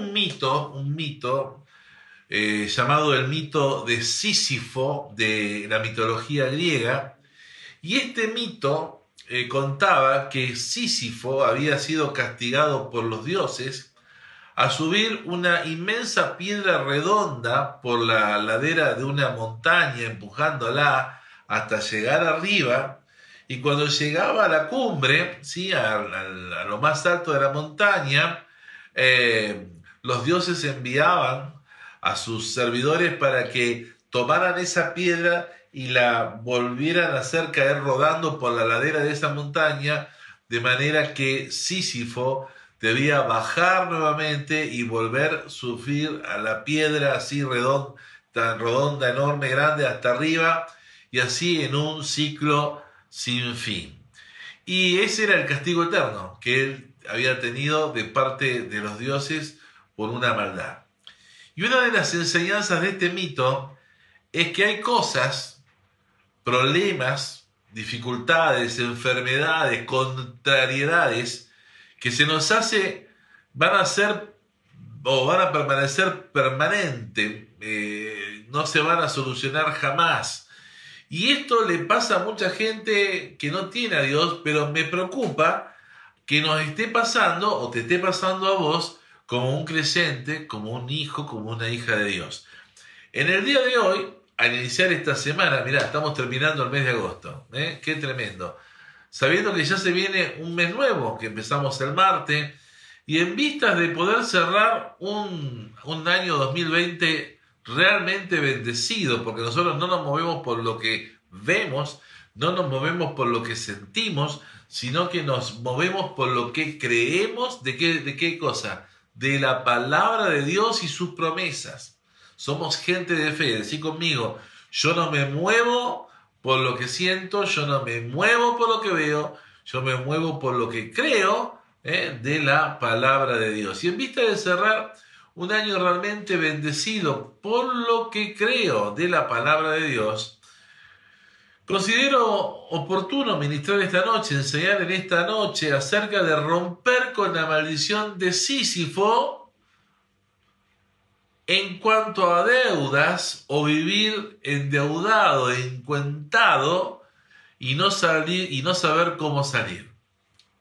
un mito, un mito eh, llamado el mito de Sísifo de la mitología griega, y este mito eh, contaba que Sísifo había sido castigado por los dioses a subir una inmensa piedra redonda por la ladera de una montaña, empujándola hasta llegar arriba, y cuando llegaba a la cumbre, ¿sí? a, lo más alto de la montaña, eh, los dioses enviaban a sus servidores para que tomaran esa piedra y la volvieran a hacer caer rodando por la ladera de esa montaña, de manera que Sísifo debía bajar nuevamente y volver a subir a la piedra así redonda, tan redonda, enorme, grande, hasta arriba, y así en un ciclo sin fin. Y ese era el castigo eterno que él había tenido de parte de los dioses por una maldad. Y una de las enseñanzas de este mito es que hay cosas problemas, dificultades, enfermedades, contrariedades que se nos hace, van a ser o van a permanecer permanente, eh, no se van a solucionar jamás. Y esto le pasa a mucha gente que no tiene a Dios, pero me preocupa que nos esté pasando o te esté pasando a vos como un creyente, como un hijo, como una hija de Dios. En el día de hoy al iniciar esta semana, mirá, estamos terminando el mes de agosto, ¿eh? qué tremendo. Sabiendo que ya se viene un mes nuevo, que empezamos el martes, y en vistas de poder cerrar un, año 2020 realmente bendecido, porque nosotros no nos movemos por lo que vemos, no nos movemos por lo que sentimos, sino que nos movemos por lo que creemos de qué, de qué cosa, de la palabra de Dios y sus promesas. Somos gente de fe. Decí conmigo, yo no me muevo por lo que siento, yo no me muevo por lo que veo, yo me muevo por lo que creo ¿eh? de la palabra de Dios. Y en vista de cerrar un año realmente bendecido por lo que creo de la palabra de Dios, considero oportuno ministrar esta noche, enseñar en esta noche acerca de romper con la maldición de Sísifo en cuanto a deudas o vivir endeudado, encuentado y no salir y no saber cómo salir.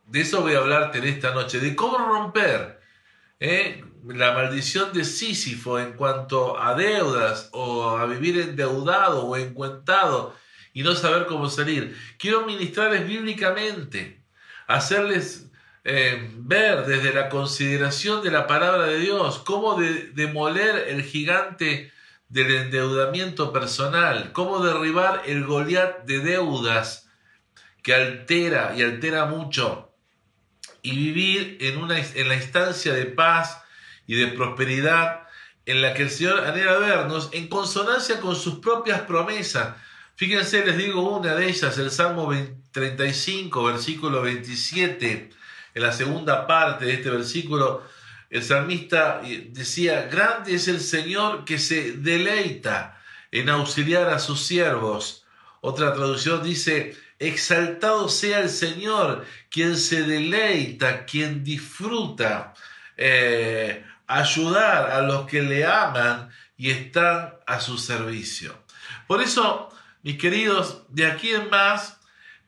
De eso voy a hablarte en esta noche, de cómo romper ¿eh? la maldición de Sísifo en cuanto a deudas o a vivir endeudado o encuentado y no saber cómo salir. Quiero ministrarles bíblicamente, hacerles eh, ver desde la consideración de la palabra de Dios cómo demoler el gigante del endeudamiento personal, cómo derribar el Goliat de deudas que altera y altera mucho y vivir en, una, en la instancia de paz y de prosperidad en la que el Señor anhela vernos en consonancia con sus propias promesas. Fíjense, les digo una de ellas, el Salmo 35, versículo 27 en la segunda parte de este versículo, el salmista decía, grande es el Señor que se deleita en auxiliar a sus siervos. Otra traducción dice, exaltado sea el Señor, quien se deleita, quien disfruta eh, ayudar a los que le aman y están a su servicio. Por eso, mis queridos, de aquí en más,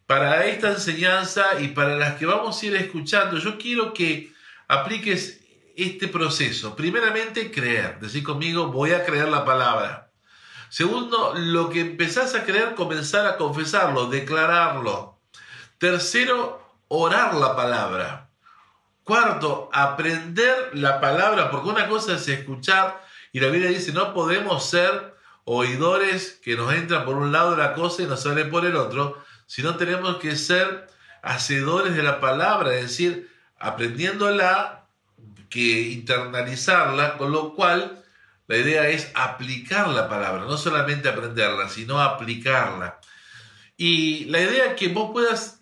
para esta enseñanza y para las que vamos a ir escuchando, yo quiero que apliques este proceso. Primeramente, creer. Decir conmigo, voy a creer la palabra. Segundo, lo que empezás a creer, comenzar a confesarlo, declararlo. Tercero, orar la palabra. Cuarto, aprender la palabra, porque una cosa es escuchar y la Biblia dice, no podemos ser oidores que nos entran por un lado de la cosa y nos salen por el otro, sino tenemos que ser hacedores de la palabra, es decir, aprendiéndola, que internalizarla, con lo cual la idea es aplicar la palabra, no solamente aprenderla, sino aplicarla. Y la idea es que vos puedas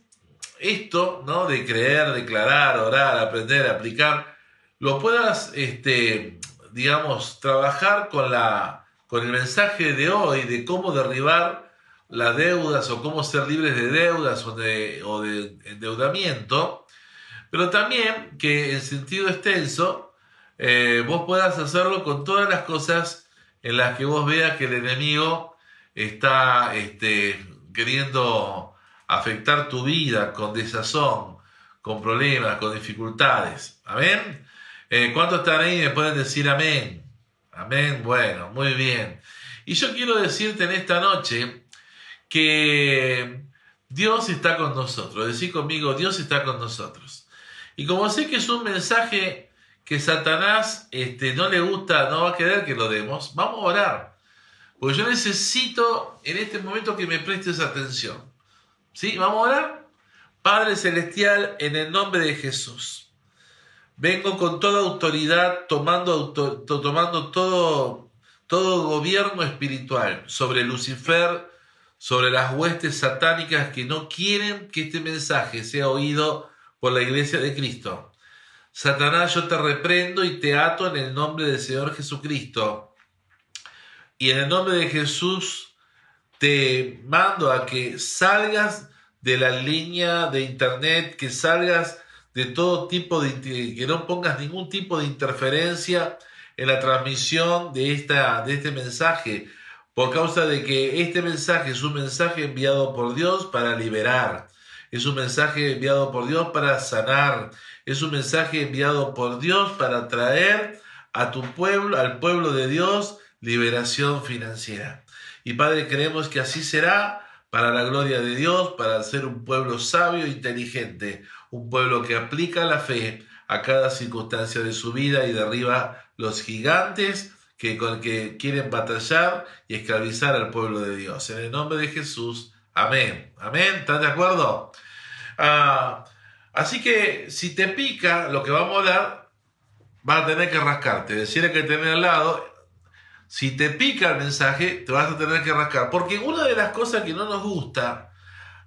esto, ¿no? De creer, declarar, orar, aprender, aplicar, lo puedas, este, digamos, trabajar con la, con el mensaje de hoy de cómo derribar las deudas o cómo ser libres de deudas o de, endeudamiento, pero también que en sentido extenso eh, vos puedas hacerlo con todas las cosas en las que vos veas que el enemigo está este, queriendo afectar tu vida con desazón, con problemas, con dificultades. Amén. Eh, ¿Cuántos están ahí y me pueden decir amén? Amén. Bueno, muy bien. Y yo quiero decirte en esta noche que Dios está con nosotros. Decir conmigo, Dios está con nosotros. Y como sé que es un mensaje que Satanás este, no le gusta, no va a querer que lo demos, vamos a orar. Porque yo necesito en este momento que me prestes atención. ¿Sí? ¿Vamos a orar? Padre Celestial, en el nombre de Jesús. Vengo con toda autoridad, tomando, tomando todo, todo gobierno espiritual sobre Lucifer, sobre las huestes satánicas que no quieren que este mensaje sea oído por la iglesia de Cristo. Satanás, yo te reprendo y te ato en el nombre del Señor Jesucristo. Y en el nombre de Jesús te mando a que salgas de la línea de internet, que salgas de todo tipo de, que no pongas ningún tipo de interferencia en la transmisión de, esta, de este mensaje, por causa de que este mensaje es un mensaje enviado por Dios para liberar, es un mensaje enviado por Dios para sanar, es un mensaje enviado por Dios para traer a tu pueblo, al pueblo de Dios, liberación financiera. Y Padre, creemos que así será para la gloria de Dios, para ser un pueblo sabio e inteligente, un pueblo que aplica la fe a cada circunstancia de su vida y derriba los gigantes que, con que quieren batallar y esclavizar al pueblo de Dios. En el nombre de Jesús, amén. Amén, ¿están de acuerdo? Ah, así que si te pica lo que vamos a hablar, vas a tener que rascarte. Decirle que tener al lado, si te pica el mensaje, te vas a tener que rascar. Porque una de las cosas que no nos gusta,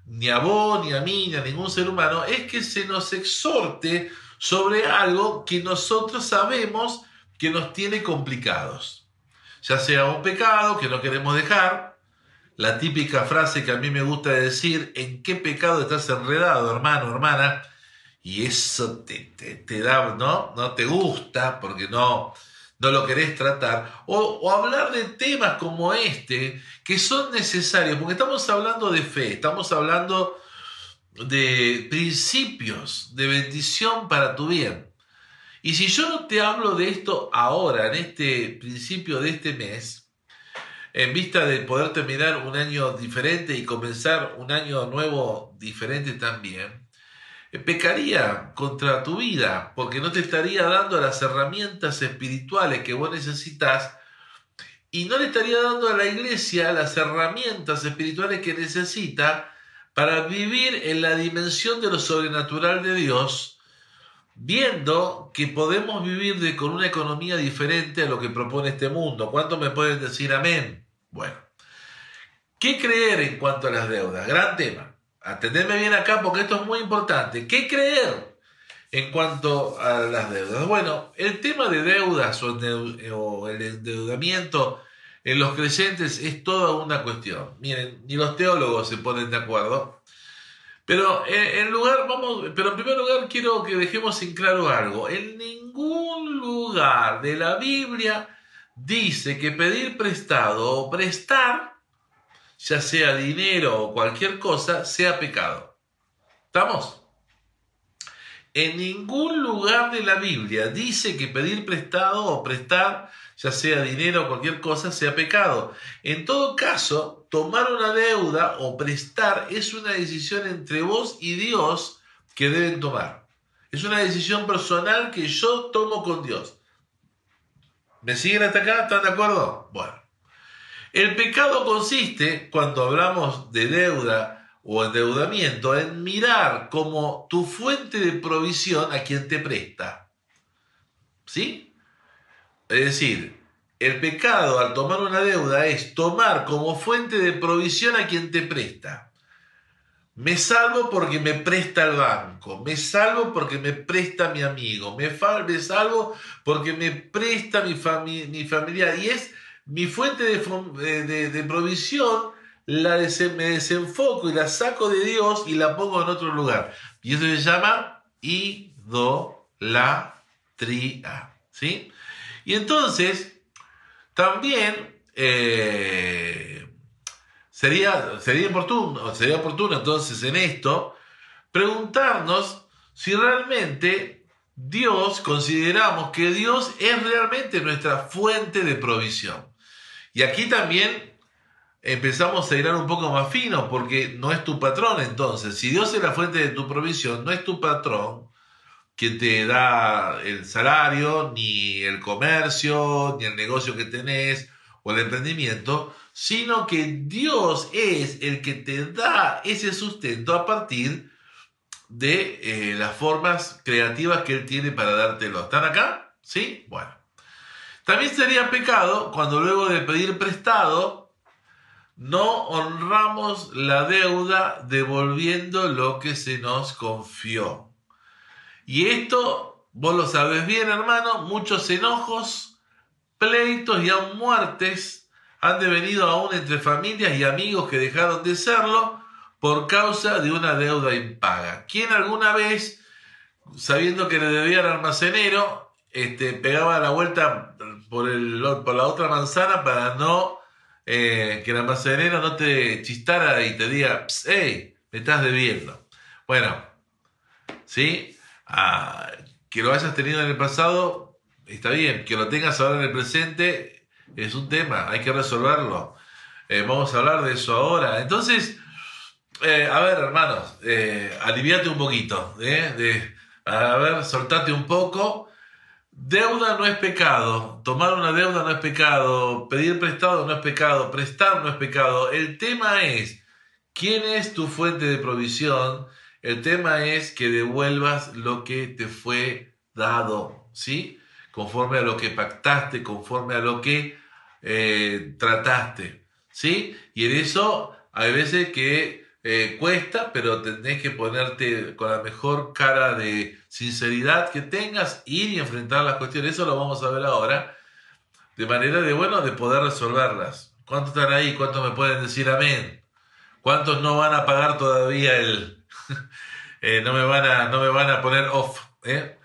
ni a vos, ni a mí, ni a ningún ser humano, es que se nos exhorte sobre algo que nosotros sabemos que nos tiene complicados. Ya sea un pecado que no queremos dejar, la típica frase que a mí me gusta decir, ¿en qué pecado estás enredado, hermano, hermana? Y eso te, te, da, ¿no? No te gusta porque no, no lo querés tratar. O, o, hablar de temas como este que son necesarios, porque estamos hablando de fe, estamos hablando de principios de bendición para tu bien. Y si yo no te hablo de esto ahora, en este principio de este mes, en vista de poder terminar un año diferente y comenzar un año nuevo diferente también, pecaría contra tu vida, porque no te estaría dando las herramientas espirituales que vos necesitas y no le estaría dando a la iglesia las herramientas espirituales que necesita para vivir en la dimensión de lo sobrenatural de Dios viendo que podemos vivir con una economía diferente a lo que propone este mundo. ¿Cuántos me pueden decir amén? Bueno, ¿qué creer en cuanto a las deudas? Gran tema. Atendeme bien acá porque esto es muy importante. ¿Qué creer en cuanto a las deudas? Bueno, el tema de deudas o el endeudamiento en los creyentes es toda una cuestión. Miren, ni los teólogos se ponen de acuerdo. Pero eh, en lugar, vamos, pero en primer lugar quiero que dejemos en claro algo. En ningún lugar de la Biblia dice que pedir prestado o prestar, ya sea dinero o cualquier cosa, sea pecado. ¿Estamos? En ningún lugar de la Biblia dice que pedir prestado o prestar ya sea dinero o cualquier cosa, sea pecado. En todo caso, tomar una deuda o prestar es una decisión entre vos y Dios que deben tomar. Es una decisión personal que yo tomo con Dios. ¿Me siguen hasta acá? ¿Están de acuerdo? Bueno. El pecado consiste, cuando hablamos de deuda o endeudamiento, en mirar como tu fuente de provisión a quien te presta. ¿Sí? Es decir, el pecado al tomar una deuda es tomar como fuente de provisión a quien te presta. Me salvo porque me presta el banco, me salvo porque me presta mi amigo, me, salvo porque me presta mi, mi familia y es mi fuente de, de, provisión, la me desenfoco y la saco de Dios y la pongo en otro lugar. Y eso se llama idolatría. ¿sí? Y entonces, también eh, sería, sería, oportuno, sería oportuno entonces en esto preguntarnos si realmente Dios, consideramos que Dios es realmente nuestra fuente de provisión. Y aquí también empezamos a ir un poco más fino porque no es tu patrón entonces. Si Dios es la fuente de tu provisión, no es tu patrón que te da el salario, ni el comercio, ni el negocio que tenés o el emprendimiento, sino que Dios es el que te da ese sustento a partir de eh, las formas creativas que Él tiene para dártelo. ¿Están acá? ¿Sí? Bueno. También sería pecado cuando luego de pedir prestado no honramos la deuda devolviendo lo que se nos confió. Y esto, vos lo sabes bien hermano, muchos enojos, pleitos y aún muertes han devenido aún entre familias y amigos que dejaron de serlo por causa de una deuda impaga. ¿Quién alguna vez, sabiendo que le debía al almacenero, este, pegaba la vuelta por, el, por la otra manzana para no eh, que el almacenero no te chistara y te diga, hey, me estás debiendo? Bueno, ¿sí? Ah, que lo hayas tenido en el pasado, está bien. Que lo tengas ahora en el presente es un tema, hay que resolverlo. Eh, vamos a hablar de eso ahora. Entonces, eh, a ver, hermanos, aliviate un poquito. De, a ver, soltate un poco. Deuda no es pecado. Tomar una deuda no es pecado. Pedir prestado no es pecado. Prestar no es pecado. El tema es, ¿quién es tu fuente de provisión? El tema es que devuelvas lo que te fue dado, ¿sí? Conforme a lo que pactaste, conforme a lo que eh, trataste, ¿sí? Y en eso hay veces que eh, cuesta, pero tenés que ponerte con la mejor cara de sinceridad que tengas, ir y enfrentar las cuestiones. Eso lo vamos a ver ahora. De manera de, bueno, de poder resolverlas. ¿Cuántos están ahí? ¿Cuántos me pueden decir amén? ¿Cuántos no van a pagar todavía el... Eh, no, me van a, no me van a poner off? ¿eh?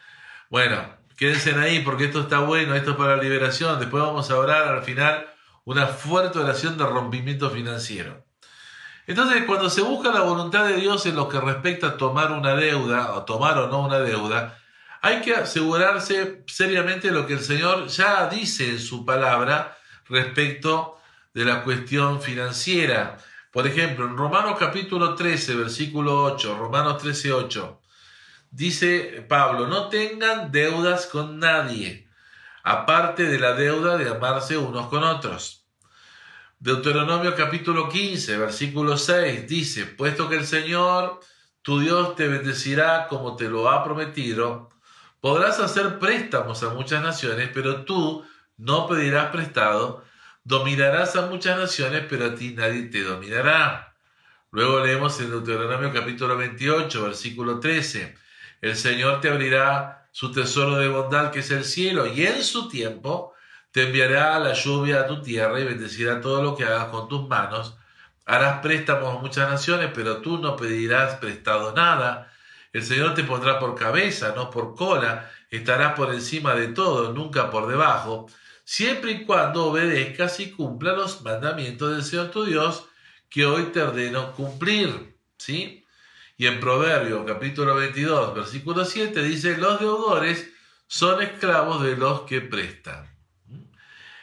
Bueno, quédense ahí porque esto está bueno, esto es para la liberación. Después vamos a orar al final una fuerte oración de rompimiento financiero. Entonces, cuando se busca la voluntad de Dios en lo que respecta a tomar una deuda, o tomar o no una deuda, hay que asegurarse seriamente lo que el Señor ya dice en su palabra respecto de la cuestión financiera. Por ejemplo, en Romanos capítulo 13, versículo 8, Romanos 13, 8, dice Pablo, no tengan deudas con nadie, aparte de la deuda de amarse unos con otros Deuteronomio capítulo 15, versículo 6 dice, puesto que el Señor, tu Dios, te bendecirá como te lo ha prometido, podrás hacer préstamos a muchas naciones, pero tú no pedirás prestado, dominarás a muchas naciones, pero a ti nadie te dominará. Luego leemos en Deuteronomio capítulo 28, versículo 13, el Señor te abrirá su tesoro de bondad que es el cielo, y en su tiempo te enviará la lluvia a tu tierra y bendecirá todo lo que hagas con tus manos. Harás préstamos a muchas naciones, pero tú no pedirás prestado nada. El Señor te pondrá por cabeza, no por cola. Estarás por encima de todo, nunca por debajo, siempre y cuando obedezcas y cumpla los mandamientos del Señor tu Dios, que hoy te ordeno cumplir. ¿Sí? Y en Proverbio capítulo 22, versículo 7 dice, los deudores son esclavos de los que prestan.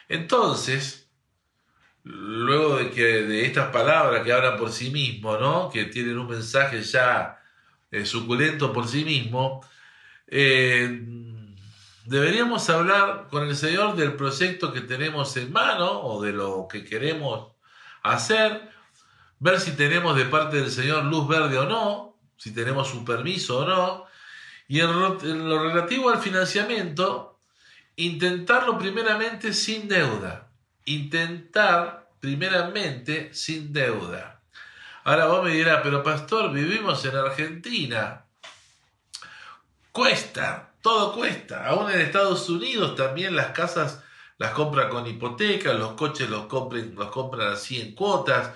Entonces, luego de que de estas palabras que hablan por sí mismo, ¿no? que tienen un mensaje ya eh, suculento por sí mismo, eh, deberíamos hablar con el Señor del proyecto que tenemos en mano o de lo que queremos hacer, ver si tenemos de parte del Señor luz verde o no, si tenemos su permiso o no, y en lo relativo al financiamiento, Intentarlo primeramente sin deuda. Intentar primeramente sin deuda. Ahora vos me dirás, pero pastor, vivimos en Argentina. Cuesta, todo cuesta. Aún en Estados Unidos también las casas las compran con hipoteca, los coches los, compren, los compran así en cuotas.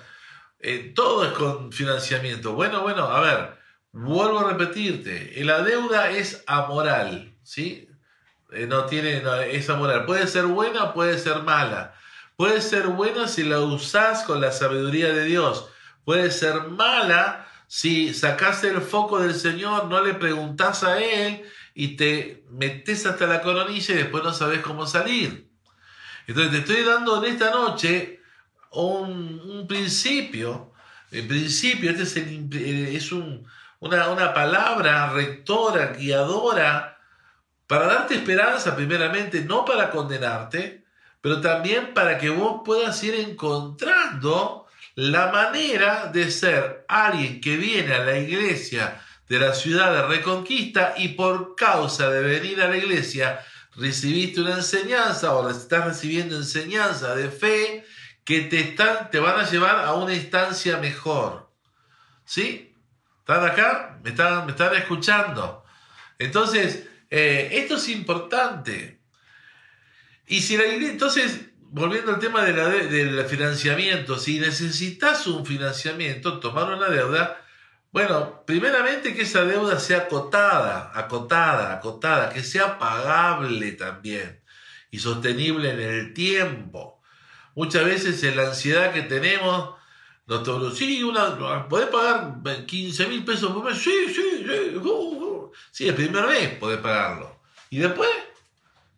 Eh, todo es con financiamiento. Bueno, bueno, a ver, vuelvo a repetirte, la deuda es amoral, ¿sí? Eh, no tiene esa moral. Puede ser buena, puede ser mala. Puede ser buena si la usás con la sabiduría de Dios. Puede ser mala si sacás el foco del Señor, no le preguntás a Él y te metes hasta la coronilla y después no sabes cómo salir. Entonces te estoy dando en esta noche un, principio. En principio, este es, es una, una palabra rectora, guiadora, para darte esperanza primeramente, no para condenarte, pero también para que vos puedas ir encontrando la manera de ser alguien que viene a la iglesia de la ciudad de Reconquista y por causa de venir a la iglesia recibiste una enseñanza o estás recibiendo enseñanza de fe que te, están, te van a llevar a una instancia mejor. ¿Sí? ¿Están acá? ¿Me están, me están escuchando? Entonces, eh, esto es importante. Y si la iglesia, entonces, volviendo al tema de la, del financiamiento, si necesitas un financiamiento, tomar una deuda, bueno, primeramente que esa deuda sea acotada, acotada, acotada, que sea pagable también y sostenible en el tiempo. Muchas veces la ansiedad que tenemos, nos sí, una, ¿podés pagar 15 mil pesos por mes? Sí, sí, sí, uh, uh. sí, el primer mes podés pagarlo. Y después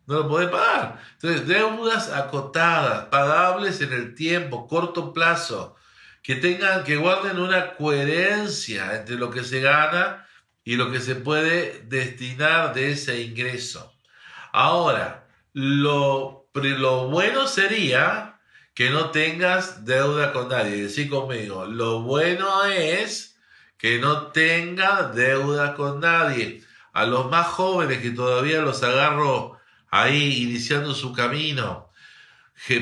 no lo podés pagar. Entonces, deudas acotadas, pagables en el tiempo, corto plazo, que tengan, que guarden una coherencia entre lo que se gana y lo que se puede destinar de ese ingreso. Ahora, lo, lo bueno sería que no tengas deuda con nadie. Decí conmigo, lo bueno es que no tenga deuda con nadie. A los más jóvenes que todavía los agarro ahí iniciando su camino.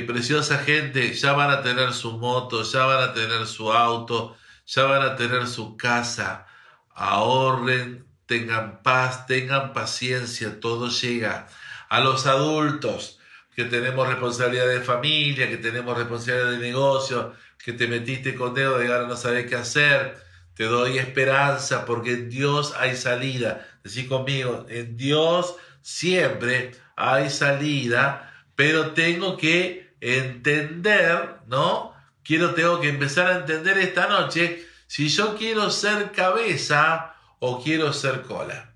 preciosa gente, ya van a tener su moto, ya van a tener su auto, ya van a tener su casa. Ahorren, tengan paz, tengan paciencia, todo llega. A los adultos que tenemos responsabilidad de familia, que tenemos responsabilidad de negocio, que te metiste con dedo y ahora no sabes qué hacer. Te doy esperanza porque en Dios hay salida. Decí conmigo, en Dios siempre hay salida, pero tengo que entender, ¿no? Quiero, tengo que empezar a entender esta noche si yo quiero ser cabeza o quiero ser cola.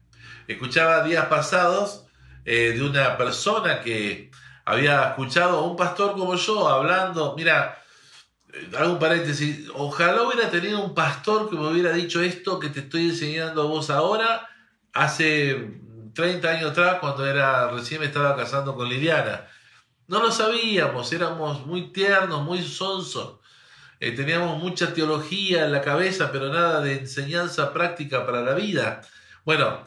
Escuchaba días pasados eh, de una persona que había escuchado a un pastor como yo hablando, mira, hago un paréntesis, ojalá hubiera tenido un pastor que me hubiera dicho esto que te estoy enseñando a vos ahora hace 30 años atrás, cuando era recién me estaba casando con Liliana. No lo sabíamos, éramos muy tiernos, muy sonsos. Eh, teníamos mucha teología en la cabeza, pero nada de enseñanza práctica para la vida. Bueno,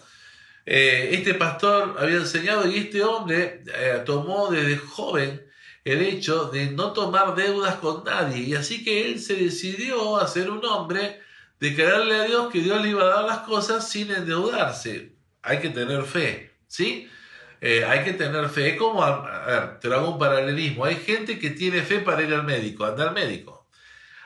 eh, este pastor había enseñado y este hombre eh, tomó desde joven el hecho de no tomar deudas con nadie. Y así que él se decidió a ser un hombre de creerle a Dios que Dios le iba a dar las cosas sin endeudarse hay que tener fe, ¿sí? Eh, hay que tener fe. Es como, te lo hago un paralelismo. Hay gente que tiene fe para ir al médico, andar al médico.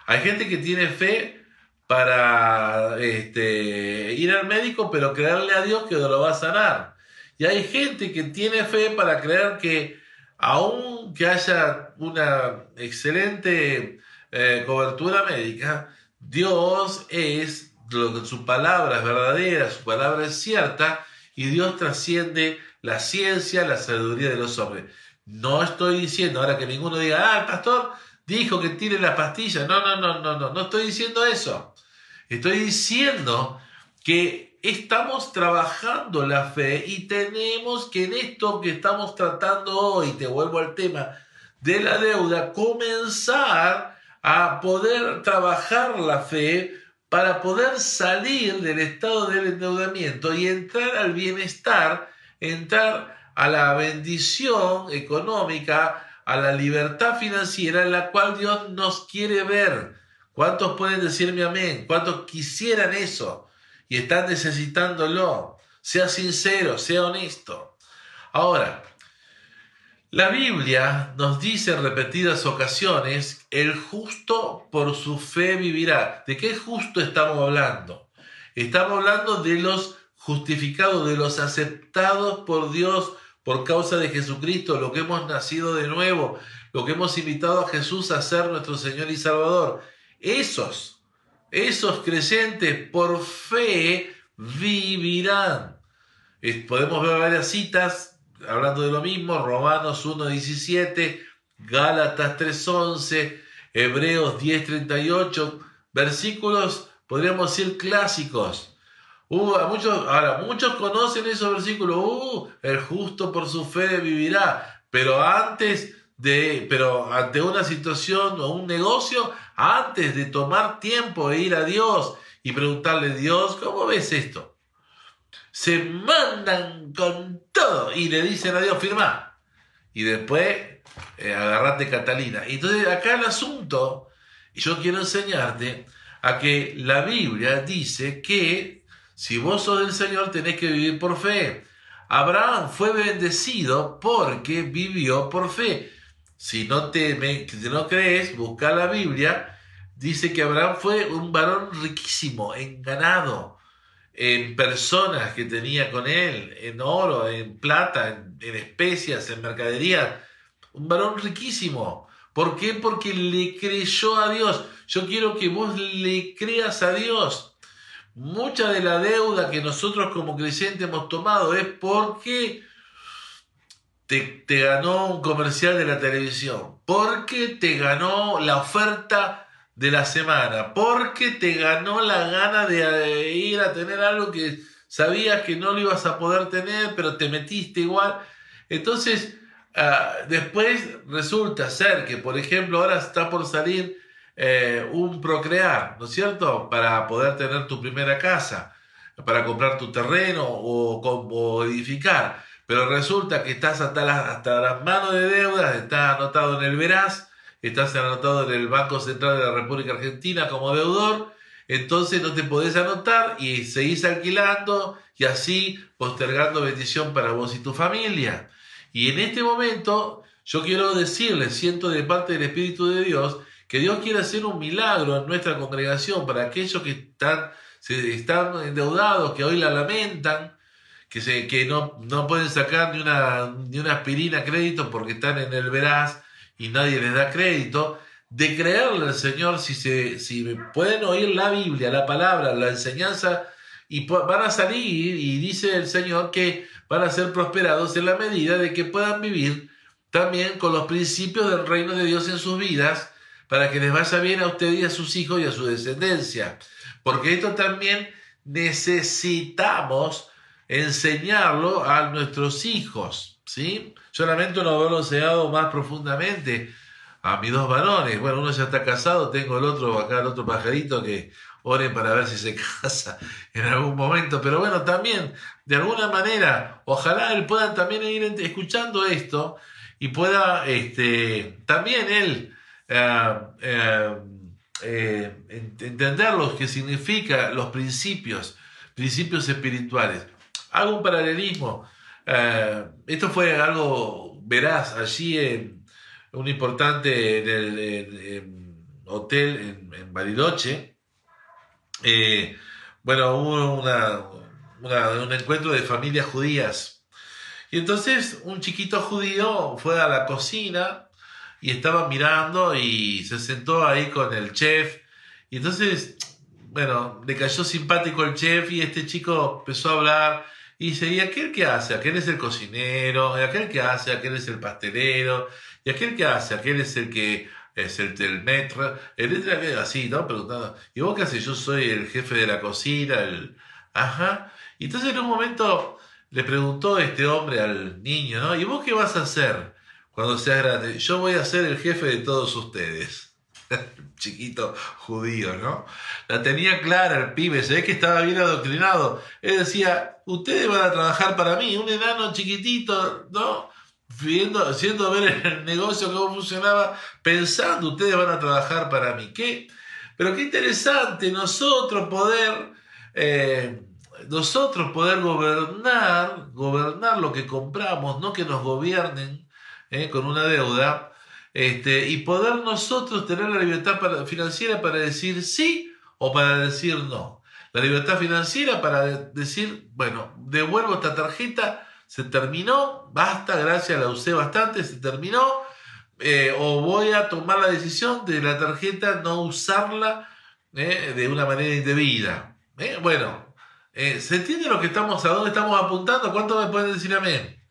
Hay gente que tiene fe para este, ir al médico, pero creerle a Dios que lo va a sanar. Y hay gente que tiene fe para creer que aun que haya una excelente eh, cobertura médica, Dios es, su palabra es verdadera, su palabra es cierta, y Dios trasciende la ciencia, la sabiduría de los hombres. No estoy diciendo ahora que ninguno diga, ah, el pastor dijo que tire las pastillas. No, no, no, no, no, no estoy diciendo eso. Estoy diciendo que estamos trabajando la fe y tenemos que en esto que estamos tratando hoy, te vuelvo al tema de la deuda, comenzar a poder trabajar la fe para poder salir del estado del endeudamiento y entrar al bienestar, entrar a la bendición económica, a la libertad financiera en la cual Dios nos quiere ver. ¿Cuántos pueden decirme amén? ¿Cuántos quisieran eso y están necesitándolo? Sea sincero, sea honesto. Ahora, la Biblia nos dice en repetidas ocasiones, el justo por su fe vivirá. ¿De qué justo estamos hablando? Estamos hablando de los justificados, de los aceptados por Dios por causa de Jesucristo, lo que hemos nacido de nuevo, lo que hemos invitado a Jesús a ser nuestro Señor y Salvador. Esos, esos creyentes por fe vivirán. Podemos ver varias citas hablando de lo mismo, Romanos 1.17, Gálatas 3.11, Hebreos 10.38, versículos, podríamos decir clásicos. Muchos, ahora, muchos conocen esos versículos, uh, el justo por su fe vivirá, pero antes de, pero ante una situación o un negocio, antes de tomar tiempo e ir a Dios y preguntarle, Dios, ¿cómo ves esto? Se mandan con todo y le dicen a Dios, firma. Y después, eh, agarrate Catalina. Y entonces acá el asunto, yo quiero enseñarte a que la Biblia dice que si vos sos del Señor tenés que vivir por fe. Abraham fue bendecido porque vivió por fe. Si no, te, si no crees, busca la Biblia dice que Abraham fue un varón riquísimo en ganado, en personas que tenía con él, en oro, en plata, en, especias, en mercadería. Un varón riquísimo. ¿Por qué? Porque le creyó a Dios. Yo quiero que vos le creas a Dios. Mucha de la deuda que nosotros como creyentes hemos tomado es porque te, ganó un comercial de la televisión, porque te ganó la oferta de la semana, porque te ganó la gana de ir a tener algo que sabías que no lo ibas a poder tener, pero te metiste igual. Entonces, ah, después resulta ser que, por ejemplo, ahora está por salir eh, un procrear, ¿no es cierto? Para poder tener tu primera casa, para comprar tu terreno o, edificar. Pero resulta que estás hasta, hasta las manos de deudas, está anotado en el veraz estás anotado en el Banco Central de la República Argentina como deudor, entonces no te podés anotar y seguís alquilando y así postergando bendición para vos y tu familia. Y en este momento yo quiero decirles, siento de parte del Espíritu de Dios, que Dios quiere hacer un milagro en nuestra congregación para aquellos que están, se, están endeudados, que hoy la lamentan, que, se, que no, no pueden sacar ni una, ni una aspirina crédito porque están en el veraz, y nadie les da crédito, de creerle al Señor si, se, si pueden oír la Biblia, la palabra, la enseñanza, y van a salir y dice el Señor que van a ser prosperados en la medida de que puedan vivir también con los principios del reino de Dios en sus vidas, para que les vaya bien a ustedes y a sus hijos y a su descendencia. Porque esto también necesitamos enseñarlo a nuestros hijos, ¿sí? Yo lamento no haberlo enseñado más profundamente a mis dos varones. Bueno, uno ya está casado, tengo el otro acá, el otro pajarito que oren para ver si se casa en algún momento. Pero bueno, también, de alguna manera, ojalá él pueda también ir escuchando esto y pueda este, también él eh, eh, eh, entender lo que significa los principios, principios espirituales. Hago un paralelismo. Eh, esto fue algo veraz allí en un importante hotel en, Bariloche. Eh, bueno, hubo un encuentro de familias judías. Y entonces un chiquito judío fue a la cocina y estaba mirando y se sentó ahí con el chef. Y entonces, bueno, le cayó simpático el chef y este chico empezó a hablar y dice, ¿y aquel que hace? Aquel es el cocinero, y aquel que hace, aquel es el pastelero, y aquel que hace, aquel es el que es el del metro, el así, ¿no? Preguntando, ¿y vos qué haces? Yo soy el jefe de la cocina, el... Ajá. Y entonces en un momento le preguntó este hombre al niño, ¿no? ¿Y vos qué vas a hacer cuando seas grande? Yo voy a ser el jefe de todos ustedes. chiquito judío, ¿no? La tenía clara el pibe, se ve que estaba bien adoctrinado. Él decía, ustedes van a trabajar para mí, un enano chiquitito, ¿no? Viendo, haciendo ver el negocio cómo funcionaba, pensando, ustedes van a trabajar para mí. ¿Qué? Pero qué interesante nosotros poder, eh, nosotros poder gobernar, gobernar lo que compramos, no que nos gobiernen eh, con una deuda, este, y poder nosotros tener la libertad financiera para decir sí o para decir no. La libertad financiera para decir, bueno, devuelvo esta tarjeta se terminó, basta, gracias, la usé bastante, se terminó, eh, o voy a tomar la decisión de la tarjeta no usarla eh, de una manera indebida. Eh, bueno, ¿se entiende lo que estamos, a dónde estamos apuntando? ¿Cuánto me pueden decir amén?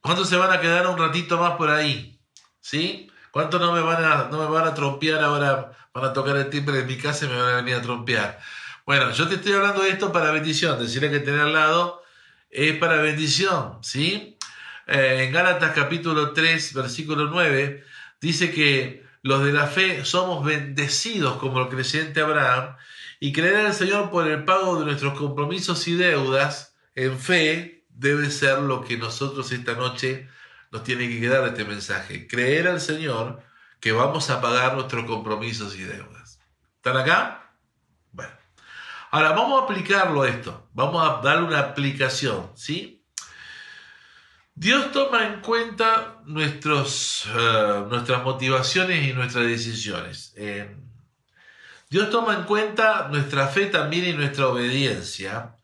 ¿Cuántos se van a quedar un ratito más por ahí? ¿Sí? ¿Cuántos no me van a, no me van a trompear ahora? Van a tocar el timbre de mi casa y me van a venir a trompear. Bueno, yo te estoy hablando de esto para bendición. Decirle que tener al lado es para bendición, ¿sí? Eh, en Gálatas capítulo 3, versículo 9, dice que los de la fe somos bendecidos como el creyente Abraham y creer el Señor por el pago de nuestros compromisos y deudas en fe debe ser lo que nosotros esta noche nos tiene que quedar este mensaje. Creer al Señor que vamos a pagar nuestros compromisos y deudas. ¿Están acá? Bueno. Ahora vamos a aplicarlo a esto. Vamos a darle una aplicación, ¿sí? Dios toma en cuenta nuestros, eh, nuestras motivaciones y nuestras decisiones. Eh, Dios toma en cuenta nuestra fe también y nuestra obediencia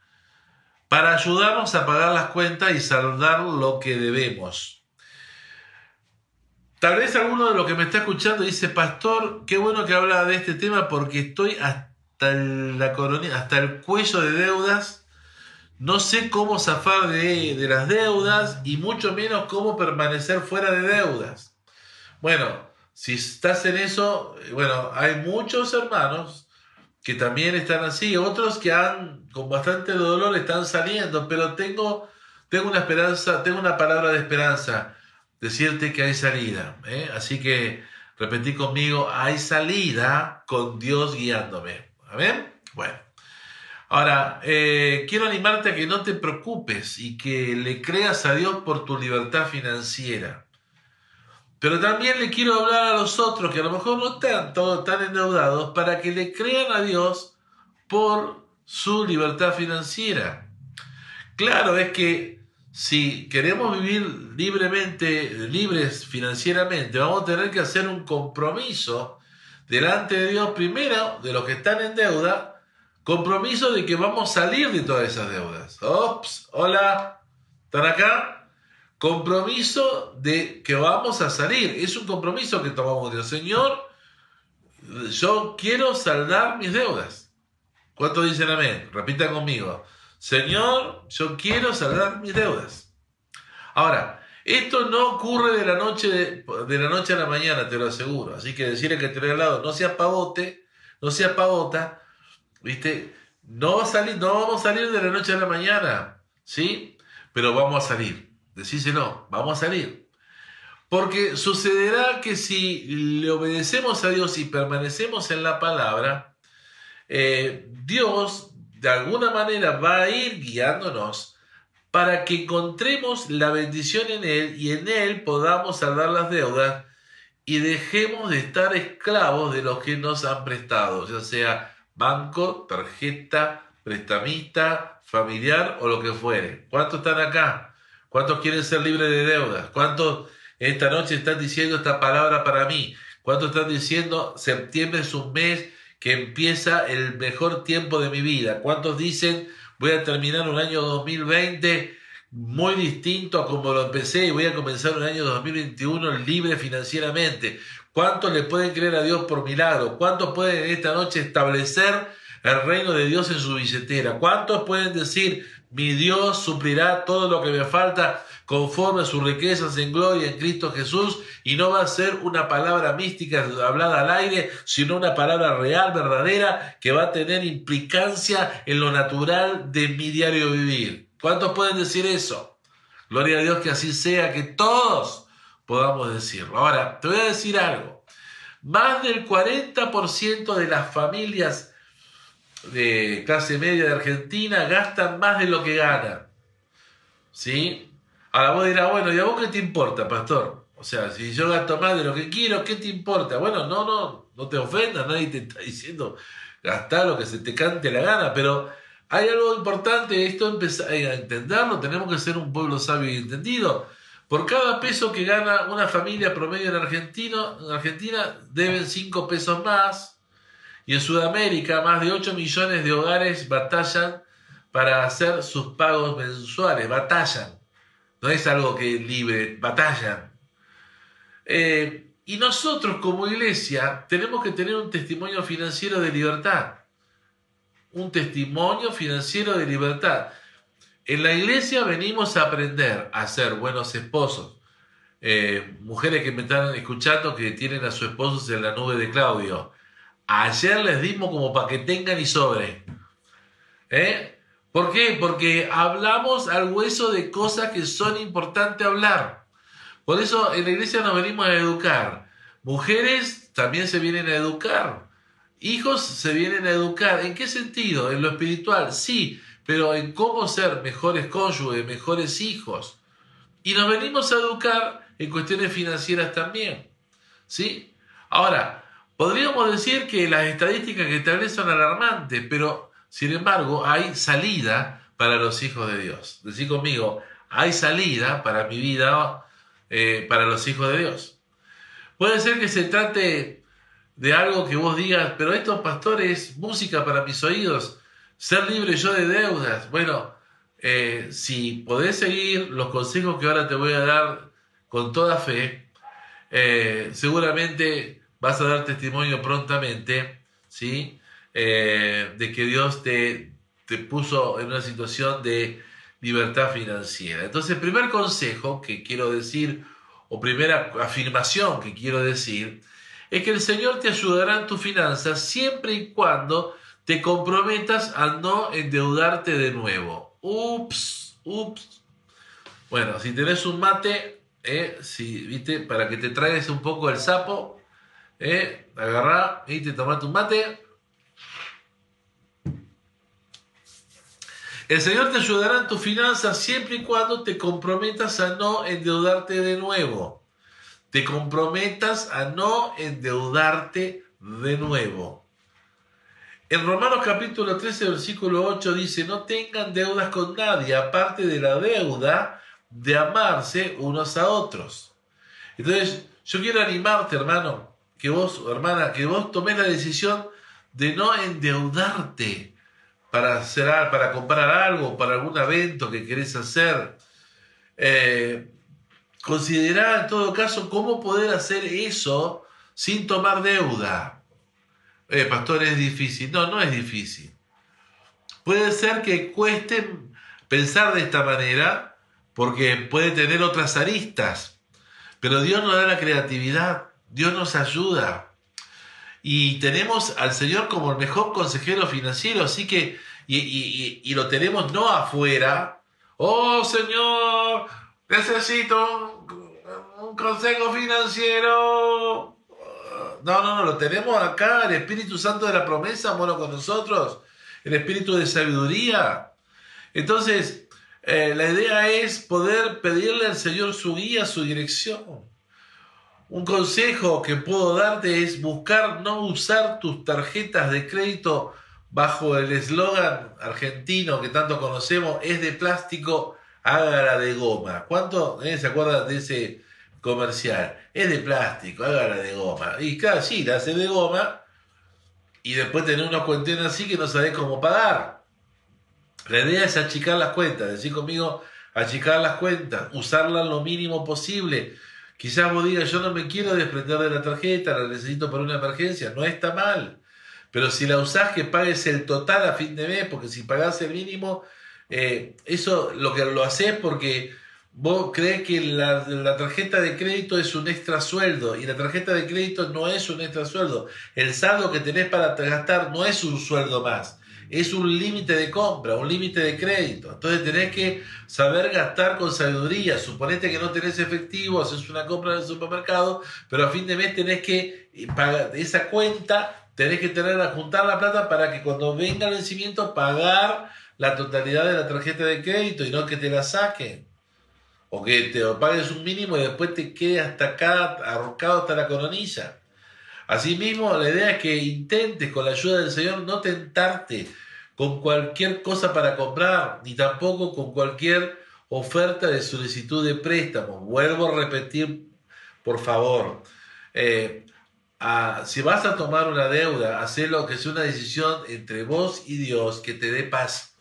para ayudarnos a pagar las cuentas y saldar lo que debemos. Tal vez alguno de los que me está escuchando dice, pastor, qué bueno que habla de este tema porque estoy hasta la coronilla, hasta el cuello de deudas. No sé cómo zafar de, de las deudas y mucho menos cómo permanecer fuera de deudas. Bueno, si estás en eso, bueno, hay muchos hermanos que también están así, otros que han con bastante dolor están saliendo, pero tengo, tengo una esperanza, tengo una palabra de esperanza decirte que hay salida. ¿eh? Así que repetí conmigo, hay salida con Dios guiándome. ¿Amén? Bueno. Ahora, eh, quiero animarte a que no te preocupes y que le creas a Dios por tu libertad financiera. Pero también le quiero hablar a los otros que a lo mejor no están todos tan endeudados para que le crean a Dios por su libertad financiera. Claro, es que si queremos vivir libremente, libres financieramente, vamos a tener que hacer un compromiso delante de Dios primero de los que están en deuda, compromiso de que vamos a salir de todas esas deudas. Ops, hola, ¿están acá? Compromiso de que vamos a salir. Es un compromiso que tomamos Dios. Señor, yo quiero saldar mis deudas. ¿Cuántos dicen amén? Repita conmigo. Señor, yo quiero saldar mis deudas. Ahora, esto no ocurre de la noche, de, la noche a la mañana, te lo aseguro. Así que decirle que te al lado, no sea pavote, no sea pavota, ¿viste? No, salir, no vamos a salir de la noche a la mañana, ¿sí? Pero vamos a salir. Decíselo, vamos a salir. Porque sucederá que si le obedecemos a Dios y permanecemos en la palabra, eh, Dios de alguna manera va a ir guiándonos para que encontremos la bendición en Él y en Él podamos saldar las deudas y dejemos de estar esclavos de los que nos han prestado, ya sea banco, tarjeta, prestamista, familiar o lo que fuere. ¿Cuántos están acá? ¿Cuántos quieren ser libres de deudas? ¿Cuántos esta noche están diciendo esta palabra para mí? ¿Cuántos están diciendo septiembre es un mes que empieza el mejor tiempo de mi vida. ¿Cuántos dicen voy a terminar un año 2020 muy distinto a como lo empecé y voy a comenzar un año 2021 libre financieramente? ¿Cuántos le pueden creer a Dios por milagro? ¿Cuántos pueden esta noche establecer el reino de Dios en su billetera? ¿Cuántos pueden decir mi Dios suplirá todo lo que me falta conforme a sus riquezas en gloria en Cristo Jesús y no va a ser una palabra mística hablada al aire, sino una palabra real, verdadera, que va a tener implicancia en lo natural de mi diario vivir. ¿Cuántos pueden decir eso? Gloria a Dios que así sea, que todos podamos decirlo. Ahora, te voy a decir algo. Más del 40% de las familias de clase media de Argentina gastan más de lo que ganan. ¿Sí? Ahora vos dirás, bueno, ¿y a vos qué te importa, pastor? O sea, si yo gasto más de lo que quiero, ¿qué te importa? Bueno, no, no, no te ofendas, nadie te está diciendo gastar lo que se te cante la gana, pero hay algo importante, esto empezar a entenderlo, tenemos que ser un pueblo sabio y entendido. Por cada peso que gana una familia promedio en, Argentino, en Argentina, deben 5 pesos más. Y en Sudamérica, más de 8 millones de hogares batallan para hacer sus pagos mensuales, batallan. No es algo que libre, batallan. Eh, y nosotros como iglesia tenemos que tener un testimonio financiero de libertad. Un testimonio financiero de libertad. En la iglesia venimos a aprender a ser buenos esposos. Eh, mujeres que me están escuchando que tienen a sus esposos en la nube de Claudio. Ayer les dimos como para que tengan y sobre. ¿Eh? ¿Por qué? Porque hablamos al hueso de cosas que son importantes hablar. Por eso en la iglesia nos venimos a educar. Mujeres también se vienen a educar. Hijos se vienen a educar. ¿En qué sentido? En lo espiritual, sí, pero en cómo ser mejores cónyuges, mejores hijos. Y nos venimos a educar en cuestiones financieras también. ¿Sí? Ahora, podríamos decir que las estadísticas que establecen son alarmantes, pero sin embargo, hay salida para los hijos de Dios. Decir conmigo, hay salida para mi vida, eh, para los hijos de Dios. Puede ser que se trate de algo que vos digas, pero estos pastores, música para mis oídos, ser libre yo de deudas. Bueno, eh, si podés seguir los consejos que ahora te voy a dar con toda fe, eh, seguramente vas a dar testimonio prontamente, ¿sí? Eh, de que Dios te, te puso en una situación de libertad financiera. Entonces, el primer consejo que quiero decir, o primera afirmación que quiero decir, es que el Señor te ayudará en tus finanzas siempre y cuando te comprometas a no endeudarte de nuevo. Ups, ups. Bueno, si tenés un mate, eh, si, ¿viste? para que te traigas un poco el sapo, eh, agarrá, y te tomate un mate, El Señor te ayudará en tus finanzas siempre y cuando te comprometas a no endeudarte de nuevo. Te comprometas a no endeudarte de nuevo. En Romanos capítulo 13, versículo 8 dice, no tengan deudas con nadie, aparte de la deuda de amarse unos a otros. Entonces, yo quiero animarte, hermano, que vos, hermana, que vos tomes la decisión de no endeudarte para hacer para comprar algo, para algún evento que querés hacer. Eh, considerar en todo caso cómo poder hacer eso sin tomar deuda. Eh, pastor, es difícil. No, no es difícil. Puede ser que cueste pensar de esta manera porque puede tener otras aristas. Pero Dios nos da la creatividad, Dios nos ayuda y tenemos al Señor como el mejor consejero financiero, así que, y, lo tenemos no afuera, oh Señor, necesito un, consejo financiero. No, no, no, lo tenemos acá, el Espíritu Santo de la promesa, bueno, con nosotros, el Espíritu de sabiduría. Entonces, eh, la idea es poder pedirle al Señor su guía, su dirección. Un consejo que puedo darte es buscar no usar tus tarjetas de crédito bajo el eslogan argentino que tanto conocemos, es de plástico, hágala de goma. ¿Cuánto eh, se acuerdan de ese comercial? Es de plástico, hágala de goma. Y claro, sí, la hace de goma y después tener una cuentena así que no sabés cómo pagar. La idea es achicar las cuentas, decir conmigo, achicar las cuentas, usarlas lo mínimo posible Quizás vos digas, yo no me quiero desprender de la tarjeta, la necesito para una emergencia. No está mal. Pero si la usás, que pagues el total a fin de mes, porque si pagás el mínimo, eh, eso lo que lo haces porque vos crees que la, la, tarjeta de crédito es un extra sueldo y la tarjeta de crédito no es un extra sueldo. El saldo que tenés para gastar no es un sueldo más es un límite de compra, un límite de crédito. Entonces tenés que saber gastar con sabiduría. Suponete que no tenés efectivo, haces una compra en el supermercado, pero a fin de mes tenés que eh, pagar esa cuenta, tenés que tener juntar la plata para que cuando venga el vencimiento pagar la totalidad de la tarjeta de crédito y no que te la saquen. O que te pagues un mínimo y después te quede hasta acá hasta la coronilla. Asimismo, la idea es que intentes con la ayuda del Señor no tentarte con cualquier cosa para comprar, ni tampoco con cualquier oferta de solicitud de préstamo. Vuelvo a repetir, por favor, eh, si vas a tomar una deuda, hazlo que sea una decisión entre vos y Dios que te dé paz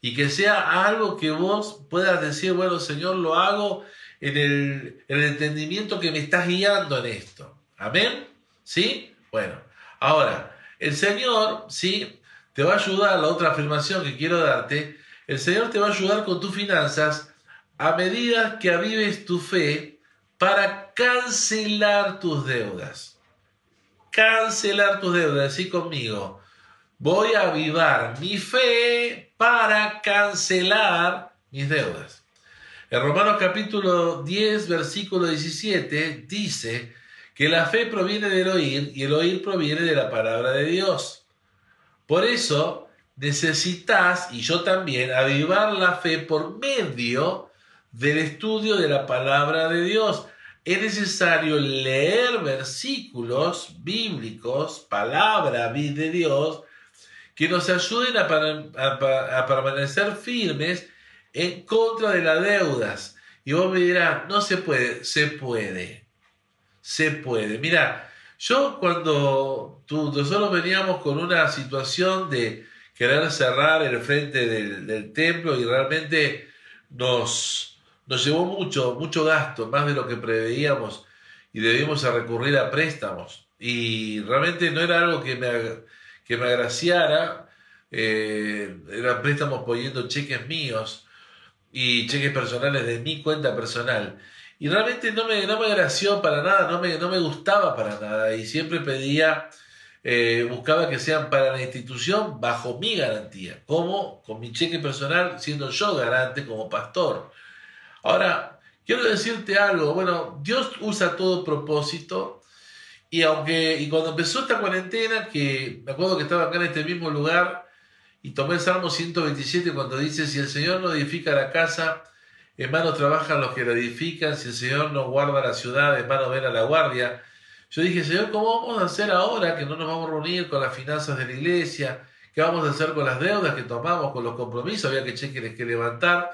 y que sea algo que vos puedas decir, bueno, Señor, lo hago en el, en el entendimiento que me estás guiando en esto. Amén. ¿Sí? Bueno, ahora, el Señor, ¿sí? Te va a ayudar, la otra afirmación que quiero darte, el Señor te va a ayudar con tus finanzas a medida que avives tu fe para cancelar tus deudas. Cancelar tus deudas, así conmigo. Voy a avivar mi fe para cancelar mis deudas. En Romanos capítulo 10, versículo 17 dice que la fe proviene del oír y el oír proviene de la palabra de Dios. Por eso necesitas, y yo también, avivar la fe por medio del estudio de la palabra de Dios. Es necesario leer versículos bíblicos, palabra de Dios, que nos ayuden a, permanecer firmes en contra de las deudas. Y vos me dirás, no se puede, se puede, se puede. Mira, yo cuando tú, nosotros veníamos con una situación de querer cerrar el frente del, templo y realmente nos, nos llevó mucho, mucho gasto, más de lo que preveíamos y debíamos recurrir a préstamos. Y realmente no era algo que me, que me agraciara, eh, eran préstamos poniendo cheques míos y cheques personales de mi cuenta personal. Y realmente no me, no me agració para nada, no me, no me gustaba para nada. Y siempre pedía, eh, buscaba que sean para la institución bajo mi garantía, como con mi cheque personal, siendo yo garante como pastor. Ahora, quiero decirte algo, bueno, Dios usa todo propósito. Y aunque, y cuando empezó esta cuarentena, que me acuerdo que estaba acá en este mismo lugar, y tomé el Salmo 127 cuando dice, si el Señor no edifica la casa, en vano trabajan los que la edifican, si el Señor no guarda la ciudad, en vano ven a la guardia. Yo dije, Señor, ¿cómo vamos a hacer ahora que no nos vamos a reunir con las finanzas de la iglesia? ¿Qué vamos a hacer con las deudas que tomamos, con los compromisos? Había que cheques que levantar.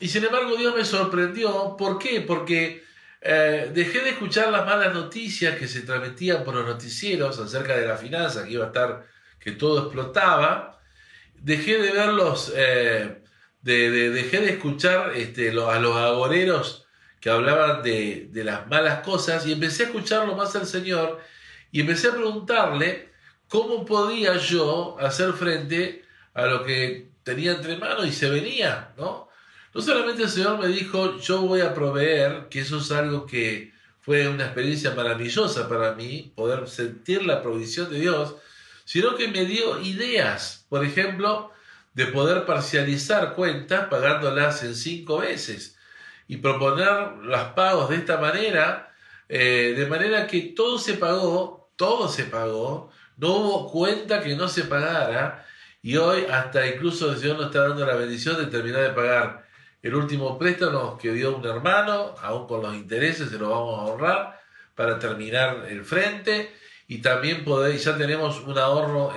Y sin embargo Dios me sorprendió. ¿Por qué? Porque eh, dejé de escuchar las malas noticias que se transmitían por los noticieros acerca de la finanza, que iba a estar, que todo explotaba. Dejé de ver los... Eh, de, dejé de escuchar este, a los agoreros que hablaban de, las malas cosas y empecé a escucharlo más al Señor y empecé a preguntarle cómo podía yo hacer frente a lo que tenía entre manos y se venía, ¿no? No solamente el Señor me dijo, yo voy a proveer, que eso es algo que fue una experiencia maravillosa para mí, poder sentir la provisión de Dios, sino que me dio ideas. Por ejemplo, de poder parcializar cuentas pagándolas en cinco veces y proponer los pagos de esta manera, eh, de manera que todo se pagó, todo se pagó, no hubo cuenta que no se pagara y hoy hasta incluso el Señor nos está dando la bendición de terminar de pagar el último préstamo que dio un hermano, aún con los intereses se lo vamos a ahorrar para terminar el frente y también poder, ya tenemos un ahorro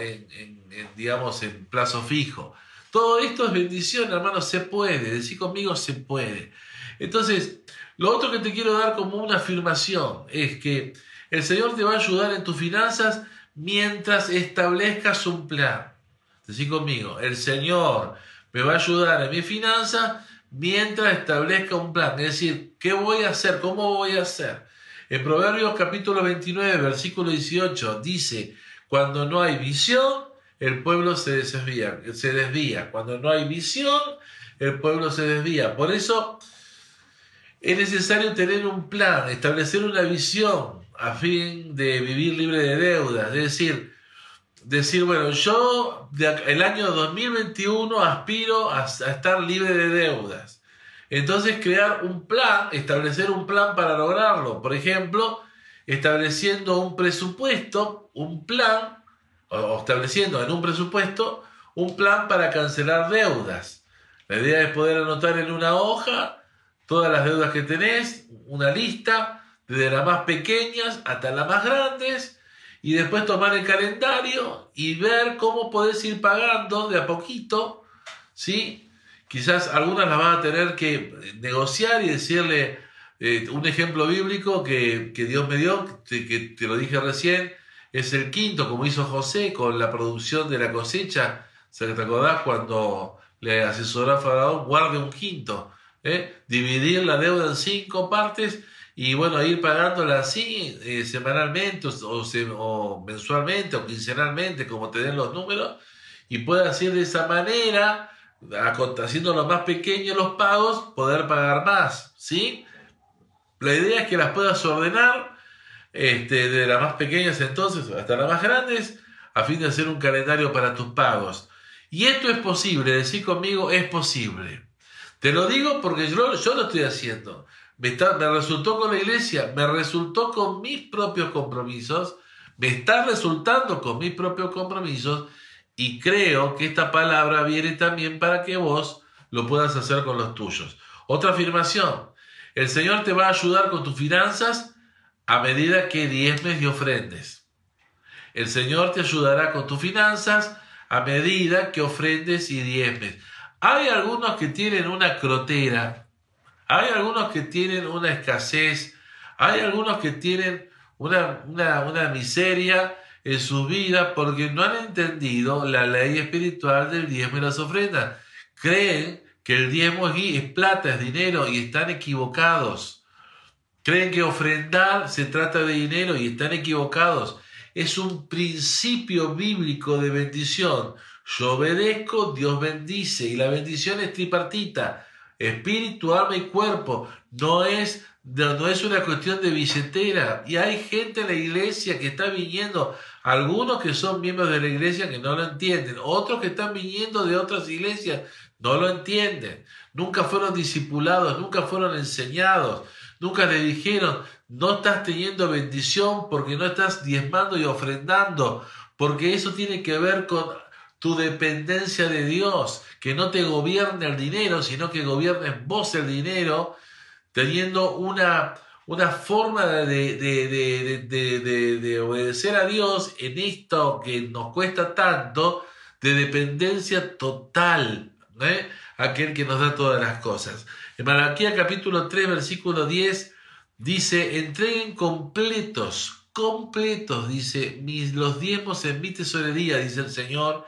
digamos, en plazo fijo. Todo esto es bendición, hermano, se puede. Decir conmigo, se puede. Entonces, lo otro que te quiero dar como una afirmación es que el Señor te va a ayudar en tus finanzas mientras establezcas un plan. Decir conmigo, el Señor me va a ayudar en mi finanzas mientras establezca un plan. Es decir, ¿qué voy a hacer? ¿Cómo voy a hacer? En Proverbios capítulo 29, versículo 18 dice, cuando no hay visión, el pueblo se desvía, se desvía. Cuando no hay visión, el pueblo se desvía. Por eso es necesario tener un plan, establecer una visión a fin de vivir libre de deudas. Es decir, decir, bueno, yo el año 2021 aspiro a, a estar libre de deudas. Entonces crear un plan, establecer un plan para lograrlo. Por ejemplo, estableciendo un presupuesto, un plan estableciendo en un presupuesto un plan para cancelar deudas. La idea es poder anotar en una hoja todas las deudas que tenés, una lista, desde las más pequeñas hasta las más grandes, y después tomar el calendario y ver cómo podés ir pagando de a poquito, ¿sí? Quizás algunas las van a tener que negociar y decirle eh, un ejemplo bíblico que, que Dios me dio, que te lo dije recién, es el quinto, como hizo José con la producción de la cosecha. ¿Se te acordás cuando le asesoró a Faraón, guarde un quinto, ¿eh? dividir la deuda en cinco partes y bueno, ir pagándola así eh, semanalmente o, o, mensualmente o quincenalmente, como te den los números, y puede hacer de esa manera, haciendo los más pequeños los pagos, poder pagar más, ¿sí? La idea es que las puedas ordenar este, de las más pequeñas entonces hasta las más grandes, a fin de hacer un calendario para tus pagos. Y esto es posible, decir conmigo, es posible. Te lo digo porque yo, yo lo estoy haciendo. Me, me resultó con la iglesia, me resultó con mis propios compromisos, me está resultando con mis propios compromisos y creo que esta palabra viene también para que vos lo puedas hacer con los tuyos. Otra afirmación, el Señor te va a ayudar con tus finanzas a medida que diezmes y ofrendes. El Señor te ayudará con tus finanzas a medida que ofrendes y diezmes. Hay algunos que tienen una crotera, hay algunos que tienen una escasez, hay algunos que tienen una, una, miseria en su vida porque no han entendido la ley espiritual del diezmo y las ofrendas. Creen que el diezmo es, plata, es dinero y están equivocados. Creen que ofrendar se trata de dinero y están equivocados. Es un principio bíblico de bendición. Yo obedezco, Dios bendice y la bendición es tripartita, espíritu, alma y cuerpo. No es, no es una cuestión de billetera. Y hay gente en la iglesia que está viniendo, algunos que son miembros de la iglesia que no lo entienden, otros que están viniendo de otras iglesias no lo entienden, nunca fueron discipulados, nunca fueron enseñados, nunca le dijeron, no estás teniendo bendición porque no estás diezmando y ofrendando, porque eso tiene que ver con tu dependencia de Dios, que no te gobierne el dinero, sino que gobierne vos el dinero, teniendo una, una forma de, de, de, obedecer a Dios en esto que nos cuesta tanto, de dependencia total. ¿eh? aquel que nos da todas las cosas. En Malaquía capítulo 3, versículo 10, dice, entreguen completos, completos, dice, mis, los diezmos en mi tesorería, dice el Señor,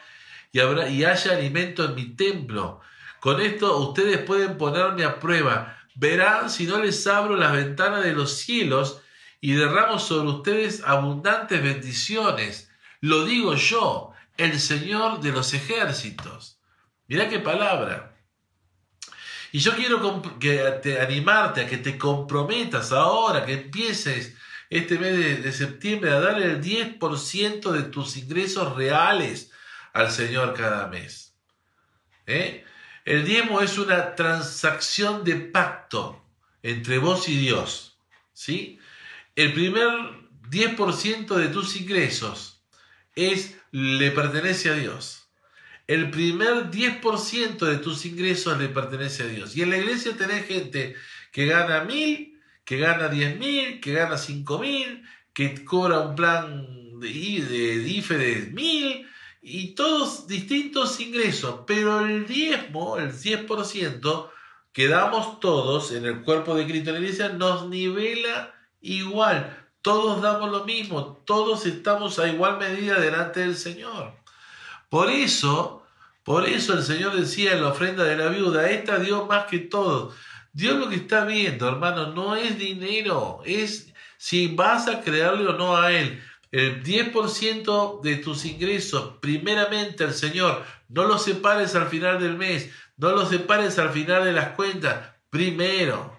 y, habrá, y haya alimento en mi templo. Con esto ustedes pueden ponerme a prueba. Verán si no les abro las ventanas de los cielos y derramo sobre ustedes abundantes bendiciones. Lo digo yo, el Señor de los ejércitos. Mirá qué palabra. Y yo quiero que te, animarte a que te comprometas ahora, que empieces este mes de, septiembre a darle el 10% de tus ingresos reales al Señor cada mes. ¿Eh? El diezmo es una transacción de pacto entre vos y Dios. ¿sí? El primer 10% de tus ingresos es, le pertenece a Dios el primer 10% de tus ingresos le pertenece a Dios. Y en la iglesia tenés gente que gana mil, que gana diez mil, que gana cinco mil, que cobra un plan de, de IFE de mil, y todos distintos ingresos. Pero el diezmo, el 10%, que damos todos en el cuerpo de Cristo en la iglesia, nos nivela igual. Todos damos lo mismo, todos estamos a igual medida delante del Señor. Por eso, por eso el Señor decía en la ofrenda de la viuda, esta dio más que todo. Dios lo que está viendo, hermano, no es dinero, es si vas a crearle o no a Él. El 10% de tus ingresos, primeramente al Señor, no lo separes al final del mes, no lo separes al final de las cuentas, primero.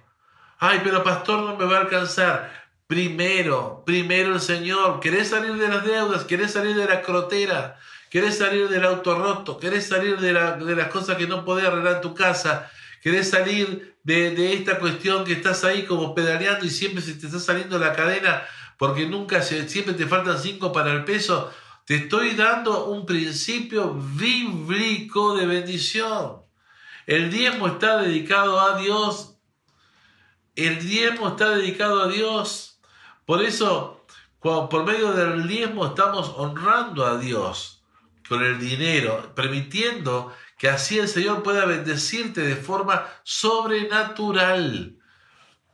Ay, pero pastor no me va a alcanzar. Primero, primero el Señor. ¿Querés salir de las deudas? ¿Querés salir de la crotera? Querés salir del auto roto, querés salir de, las cosas que no podés arreglar en tu casa, querés salir de, esta cuestión que estás ahí como pedaleando y siempre se te está saliendo la cadena porque nunca, siempre te faltan cinco para el peso, te estoy dando un principio bíblico de bendición. El diezmo está dedicado a Dios. El diezmo está dedicado a Dios. Por eso, por medio del diezmo estamos honrando a Dios con el dinero, permitiendo que así el Señor pueda bendecirte de forma sobrenatural.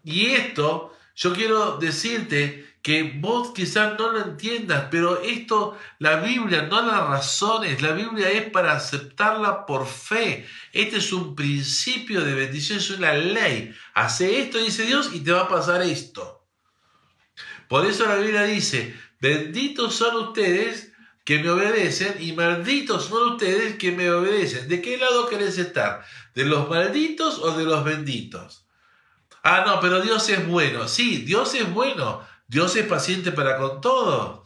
Y esto, yo quiero decirte que vos quizás no lo entiendas, pero esto, la Biblia no las razones, la Biblia es para aceptarla por fe. Este es un principio de bendición, es una ley. Hace esto, dice Dios, y te va a pasar esto. Por eso la Biblia dice, benditos son ustedes que me obedecen y malditos son ustedes que me obedecen. ¿De qué lado querés estar? ¿De los malditos o de los benditos? Ah, no, pero Dios es bueno. Sí, Dios es bueno. Dios es paciente para con todo.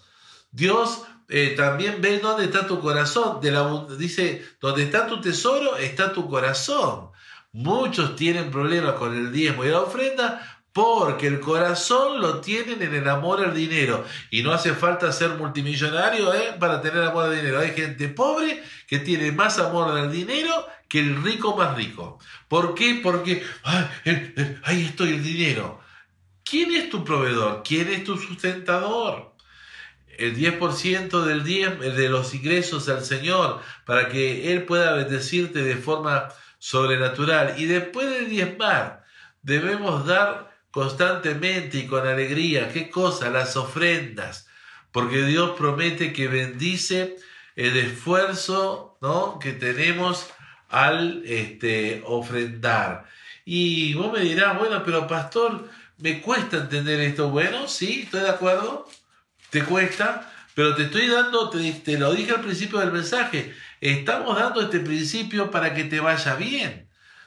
Dios eh, también ve dónde está tu corazón. De la, dice, donde está tu tesoro, está tu corazón. Muchos tienen problemas con el diezmo y la ofrenda porque el corazón lo tienen en el amor al dinero. Y no hace falta ser multimillonario ¿eh? para tener amor al dinero. Hay gente pobre que tiene más amor al dinero que el rico más rico. ¿Por qué? Porque ahí estoy el dinero. ¿Quién es tu proveedor? ¿Quién es tu sustentador? El 10% del de los ingresos al Señor para que Él pueda bendecirte de forma sobrenatural. Y después de diezmar, debemos dar constantemente y con alegría. ¿Qué cosa? Las ofrendas. Porque Dios promete que bendice el esfuerzo ¿no? que tenemos al este, ofrendar. Y vos me dirás, bueno, pero pastor, me cuesta entender esto. Bueno, sí, estoy de acuerdo, te cuesta, pero te estoy dando, te, lo dije al principio del mensaje, estamos dando este principio para que te vaya bien.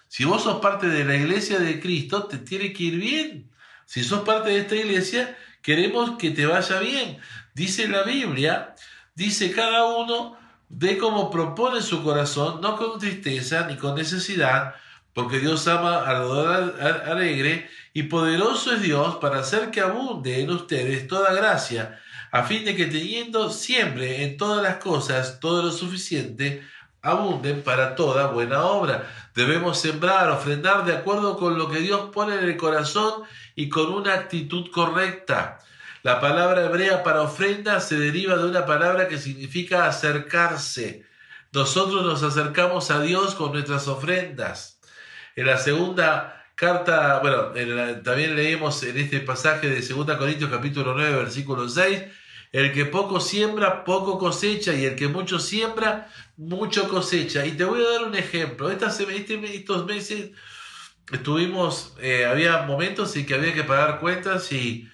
Si vos sos parte de la iglesia de Cristo, te tiene que ir bien. Si sos parte de esta iglesia, queremos que te vaya bien. Dice la Biblia, dice cada uno de cómo propone su corazón, no con tristeza ni con necesidad, porque Dios ama al alegre y poderoso es Dios para hacer que abunde en ustedes toda gracia, a fin de que teniendo siempre en todas las cosas todo lo suficiente, abunden para toda buena obra. Debemos sembrar, ofrendar de acuerdo con lo que Dios pone en el corazón y con una actitud correcta. La palabra hebrea para ofrenda se deriva de una palabra que significa acercarse. Nosotros nos acercamos a Dios con nuestras ofrendas. En la segunda Carta, bueno, también leemos en este pasaje de 2 Corintios capítulo 9, versículo 6, el que poco siembra, poco cosecha, y el que mucho siembra, mucho cosecha. Y te voy a dar un ejemplo. Estas, este, estos meses estuvimos, eh, había momentos en que había que pagar cuentas y,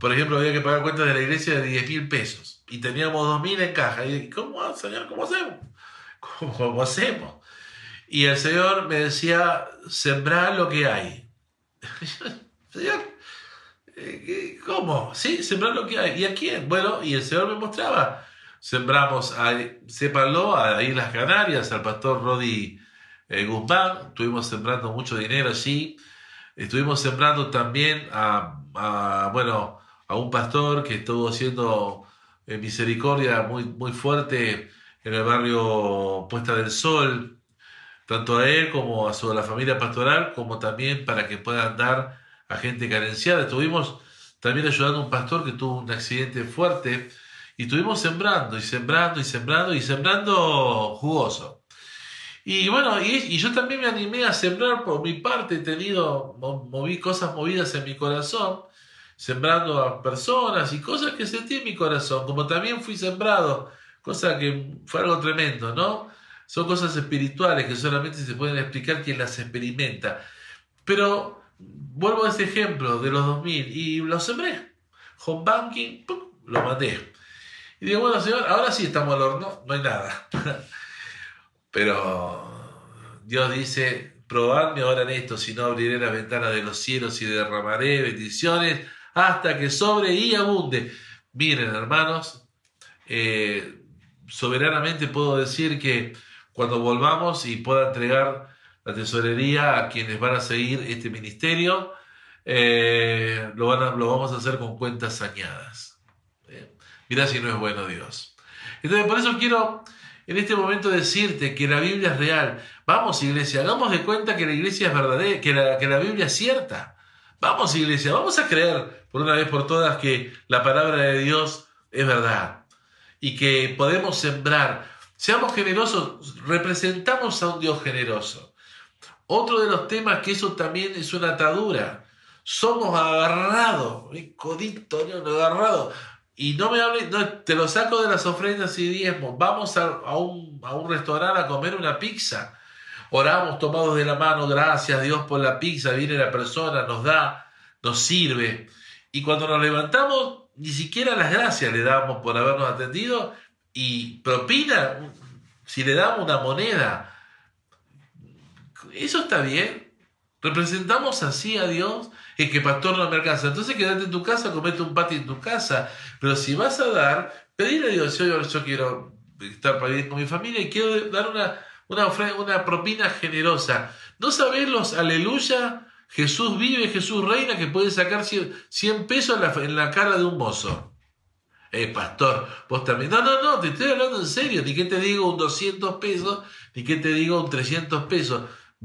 por ejemplo, había que pagar cuentas de la iglesia de 10 mil pesos y teníamos 2 mil en caja. Y ¿cómo, señor, cómo hacemos? ¿Cómo hacemos? Y el Señor me decía, sembrar lo que hay. Señor, ¿cómo? Sí, sembrar lo que hay. ¿Y a quién? Bueno, y el Señor me mostraba. Sembramos, a, sépanlo, a Islas Canarias, al pastor Rodi eh, Guzmán. Estuvimos sembrando mucho dinero allí. Estuvimos sembrando también a, bueno, a un pastor que estuvo haciendo eh, misericordia muy, muy fuerte en el barrio Puesta del Sol, tanto a él como a su, la familia pastoral, como también para que puedan dar a gente carenciada. Estuvimos también ayudando a un pastor que tuvo un accidente fuerte y estuvimos sembrando y sembrando y sembrando y sembrando jugoso. Y bueno, y, yo también me animé a sembrar por mi parte, he tenido, moví cosas movidas en mi corazón, sembrando a personas y cosas que sentí en mi corazón, como también fui sembrado, cosa que fue algo tremendo, ¿no? Son cosas espirituales que solamente se pueden explicar quien las experimenta. Pero vuelvo a ese ejemplo de los 2000 y lo sembré. Home banking, lo maté. Y digo, bueno, señor, ahora sí estamos al horno, no hay nada. Pero Dios dice, probadme ahora en esto, si no abriré la ventana de los cielos y derramaré bendiciones hasta que sobre y abunde. Miren, hermanos, eh, soberanamente puedo decir que cuando volvamos y pueda entregar la tesorería a quienes van a seguir este ministerio, eh, lo, van lo vamos a hacer con cuentas sañadas. Mira si no es bueno Dios. Entonces, por eso quiero en este momento decirte que la Biblia es real. Vamos, iglesia, hagamos de cuenta que la iglesia es verdadera, que la, que la Biblia es cierta. Vamos, iglesia, vamos a creer por una vez por todas que la palabra de Dios es verdad y que podemos sembrar Seamos generosos, representamos a un Dios generoso. Otro de los temas que eso también es una atadura. somos agarrados, codito, agarrados. Y no me hables, te lo saco de las ofrendas y diezmos. Vamos a, a, un, a un restaurante a comer una pizza. Oramos tomados de la mano, gracias Dios por la pizza. Viene la persona, nos da, nos sirve. Y cuando nos levantamos, ni siquiera las gracias le damos por habernos atendido. Y propina, si le damos una moneda, ¿eso está bien? ¿Representamos así a Dios? Es que pastor no me alcanza. Entonces quédate en tu casa, comete un patio en tu casa. Pero si vas a dar, pedirle a Dios, yo, yo quiero estar para con mi familia y quiero dar una, una, una propina generosa. ¿No sabés los aleluya? Jesús vive, Jesús reina, que puede sacar 100 pesos en la, en la cara de un mozo. Eh, pastor, vos también. No, no, no, te estoy hablando en serio. Ni que te digo un 200 pesos, ni que te digo un 300 pesos.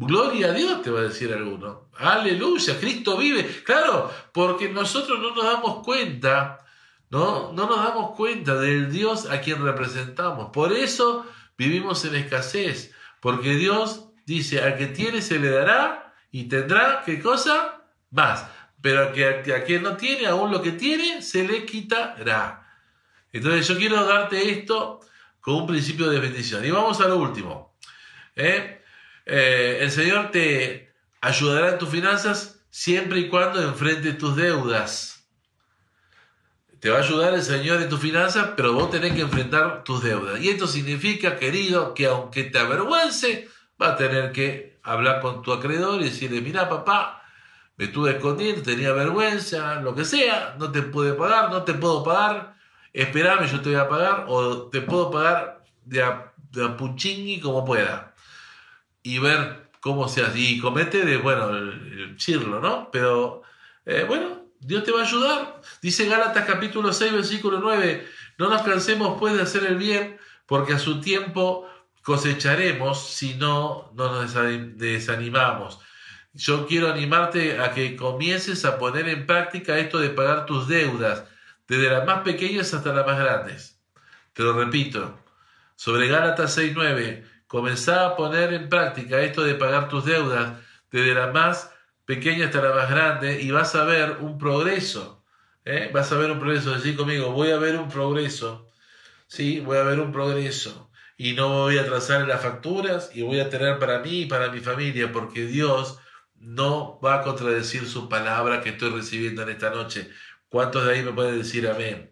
Gloria a Dios, te va a decir alguno. Aleluya, Cristo vive. Claro, porque nosotros no nos damos cuenta, ¿no? No nos damos cuenta del Dios a quien representamos. Por eso vivimos en escasez, porque Dios dice, a que tiene se le dará y tendrá, ¿qué cosa? Más. Pero a, que, a quien no tiene, aún lo que tiene, se le quitará. Entonces yo quiero darte esto con un principio de bendición. Y vamos a lo último. ¿eh? Eh, el Señor te ayudará en tus finanzas siempre y cuando enfrente tus deudas. Te va a ayudar el Señor en tus finanzas, pero vos tenés que enfrentar tus deudas. Y esto significa, querido, que aunque te avergüence, va a tener que hablar con tu acreedor y decirle, mira papá, me estuve escondiendo, tenía vergüenza, lo que sea, no te pude pagar, no te puedo pagar, esperame, yo te voy a pagar, o te puedo pagar de a, de como pueda y ver cómo se hace. Y comete de, bueno, el, chirlo, ¿no? Pero, eh, bueno, Dios te va a ayudar. Dice Gálatas capítulo 6, versículo 9, no nos cansemos pues de hacer el bien, porque a su tiempo cosecharemos si no, no nos desanimamos. Yo quiero animarte a que comiences a poner en práctica esto de pagar tus deudas, desde las más pequeñas hasta las más grandes. Te lo repito, sobre Gálatas 6.9, Comenzá a poner en práctica esto de pagar tus deudas desde la más pequeña hasta la más grande y vas a ver un progreso. ¿eh? Vas a ver un progreso. Decir conmigo, voy a ver un progreso. Sí, voy a ver un progreso. Y no voy a trazar las facturas y voy a tener para mí y para mi familia, porque Dios no va a contradecir su palabra que estoy recibiendo en esta noche. ¿Cuántos de ahí me pueden decir amén?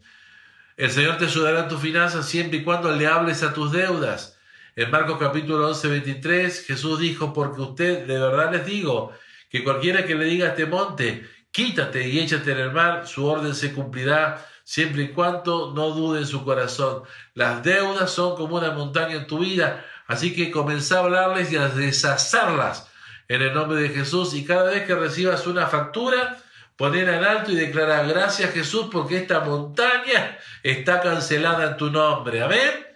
El Señor te ayudará en tus finanzas siempre y cuando le hables a tus deudas. En Marcos capítulo 11, 23, Jesús dijo, porque usted de verdad les digo, que cualquiera que le diga a este monte, quítate y échate en el mar, su orden se cumplirá siempre y cuando no dude en su corazón. Las deudas son como una montaña en tu vida, así que comenzá a hablarles y a deshacerlas en el nombre de Jesús y cada vez que recibas una factura, poner en alto y declarar gracias Jesús porque esta montaña está cancelada en tu nombre. Amén.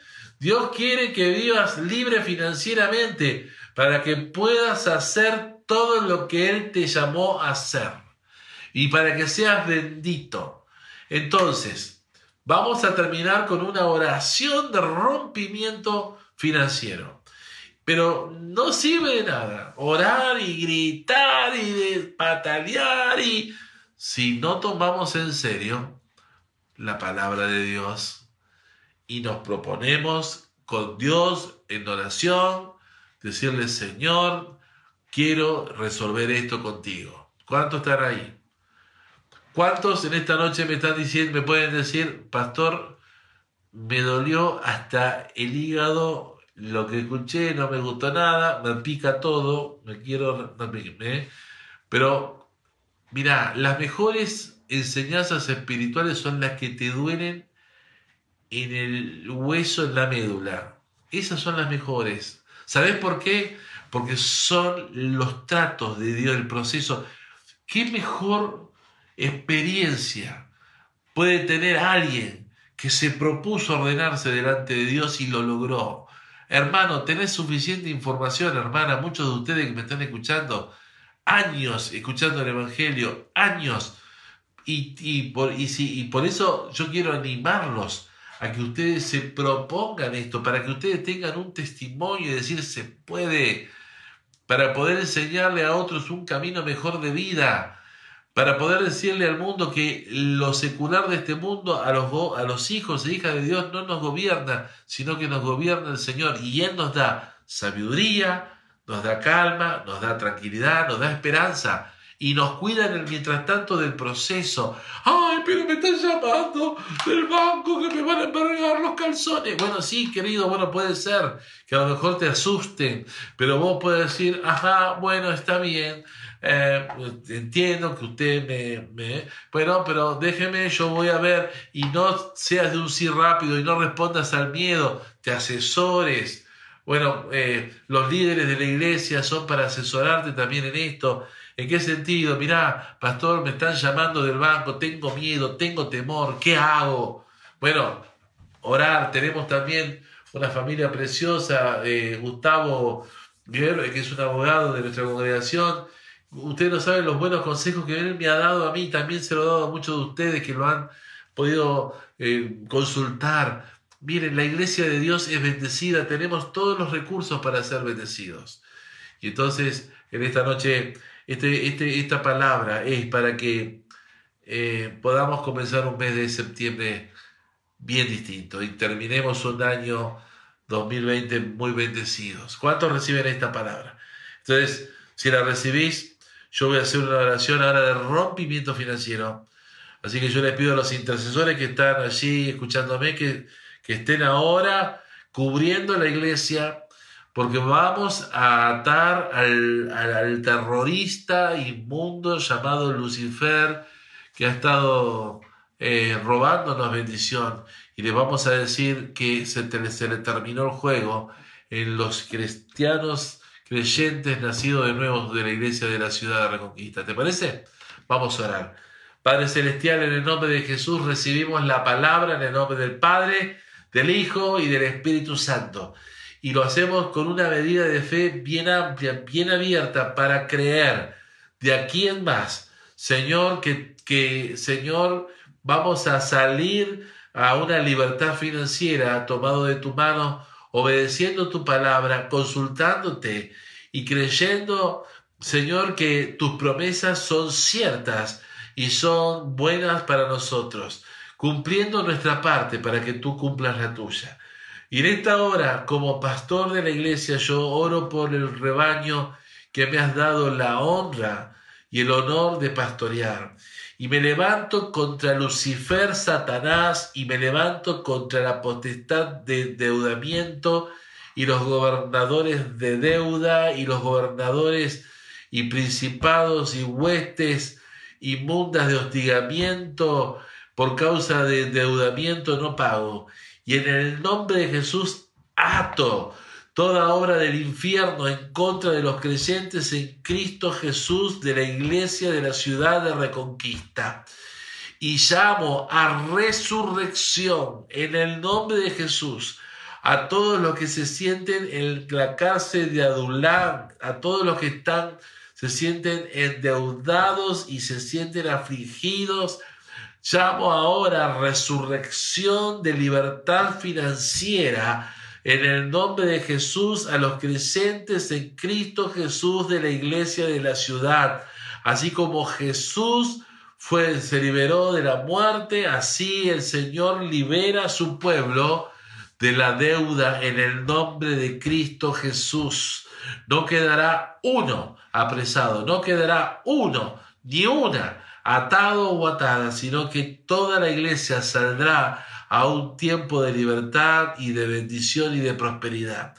Dios quiere que vivas libre financieramente para que puedas hacer todo lo que Él te llamó a hacer y para que seas bendito. Entonces, vamos a terminar con una oración de rompimiento financiero. Pero no sirve de nada orar y gritar y patalear y si no tomamos en serio la palabra de Dios y nos proponemos con Dios en oración, decirle, Señor, quiero resolver esto contigo. ¿Cuántos están ahí? ¿Cuántos en esta noche me están diciendo, me pueden decir, pastor, me dolió hasta el hígado, lo que escuché no me gustó nada, me pica todo, me quiero, ¿eh? pero mira, las mejores enseñanzas espirituales son las que te duelen en el hueso, en la médula. Esas son las mejores. ¿Sabes por qué? Porque son los tratos de Dios, el proceso. ¿Qué mejor experiencia puede tener alguien que se propuso ordenarse delante de Dios y lo logró? Hermano, tenés suficiente información, hermana, muchos de ustedes que me están escuchando, años escuchando el Evangelio, años. Y, por, y, y por eso yo quiero animarlos a que ustedes se propongan esto, para que ustedes tengan un testimonio y decir se puede, para poder enseñarle a otros un camino mejor de vida. para poder decirle al mundo que lo secular de este mundo a los, a los hijos e hijas de Dios no nos gobierna, sino que nos gobierna el Señor y Él nos da sabiduría, nos da calma, nos da tranquilidad, nos da esperanza y nos cuida en el mientras tanto del proceso. Ay, pero me están llamando del banco que me van a embargar los calzones. Bueno, sí, querido, bueno, puede ser que a lo mejor te asusten, pero vos puedes decir, ajá, bueno, está bien. Eh, entiendo que usted me, me, Bueno, pero déjeme, yo voy a ver y no seas de un sí rápido y no respondas al miedo, te asesores. Bueno, eh, los líderes de la iglesia son para asesorarte también en esto. ¿En qué sentido? Mirá, pastor, me están llamando del banco, tengo miedo, tengo temor, ¿qué hago? Bueno, orar. Tenemos también una familia preciosa, eh, Gustavo Guerrero, que es un abogado de nuestra congregación. Ustedes no saben los buenos consejos que él me ha dado a mí, también se lo he dado a muchos de ustedes que lo han podido eh, consultar. Miren, la iglesia de Dios es bendecida, tenemos todos los recursos para ser bendecidos. Y entonces, en esta noche este, este, esta palabra es para que eh, podamos comenzar un mes de septiembre bien distinto y terminemos un año 2020 muy bendecidos. ¿Cuántos reciben esta palabra? Entonces, si la recibís, yo voy a hacer una oración ahora de rompimiento financiero. Así que yo les pido a los intercesores que están allí escuchándome que, que estén ahora cubriendo la iglesia, porque vamos a atar al, terrorista inmundo llamado Lucifer, que ha estado eh, robándonos bendición, y le vamos a decir que se, se le terminó el juego en los cristianos creyentes nacidos de nuevo de la iglesia de la ciudad de Reconquista. ¿Te parece? Vamos a orar. Padre Celestial, en el nombre de Jesús recibimos la palabra en el nombre del Padre, del Hijo y del Espíritu Santo y lo hacemos con una medida de fe bien amplia, bien abierta para creer de aquí en más, Señor, que, que Señor, vamos a salir a una libertad financiera tomado de tu mano, obedeciendo tu palabra, consultándote y creyendo, Señor, que tus promesas son ciertas y son buenas para nosotros, cumpliendo nuestra parte para que tú cumplas la tuya. Y en esta hora, como pastor de la iglesia, yo oro por el rebaño que me has dado la honra y el honor de pastorear. Y me levanto contra Lucifer, Satanás, y me levanto contra la potestad de endeudamiento y los gobernadores de deuda y los gobernadores y principados y huestes inmundas de hostigamiento por causa de endeudamiento no pago y en el nombre de Jesús ato toda obra del infierno en contra de los creyentes en Cristo Jesús de la iglesia de la ciudad de Reconquista. Y llamo a resurrección en el nombre de Jesús a todos los que se sienten en la cárcel de Adulán, a todos los que están, se sienten endeudados y se sienten afligidos, Llamo ahora resurrección de libertad financiera en el nombre de Jesús a los creyentes en Cristo Jesús de la iglesia de la ciudad. Así como Jesús fue, se liberó de la muerte, así el Señor libera a su pueblo de la deuda en el nombre de Cristo Jesús. No quedará uno apresado, no quedará uno, ni una atado o atada, sino que toda la iglesia saldrá a un tiempo de libertad y de bendición y de prosperidad.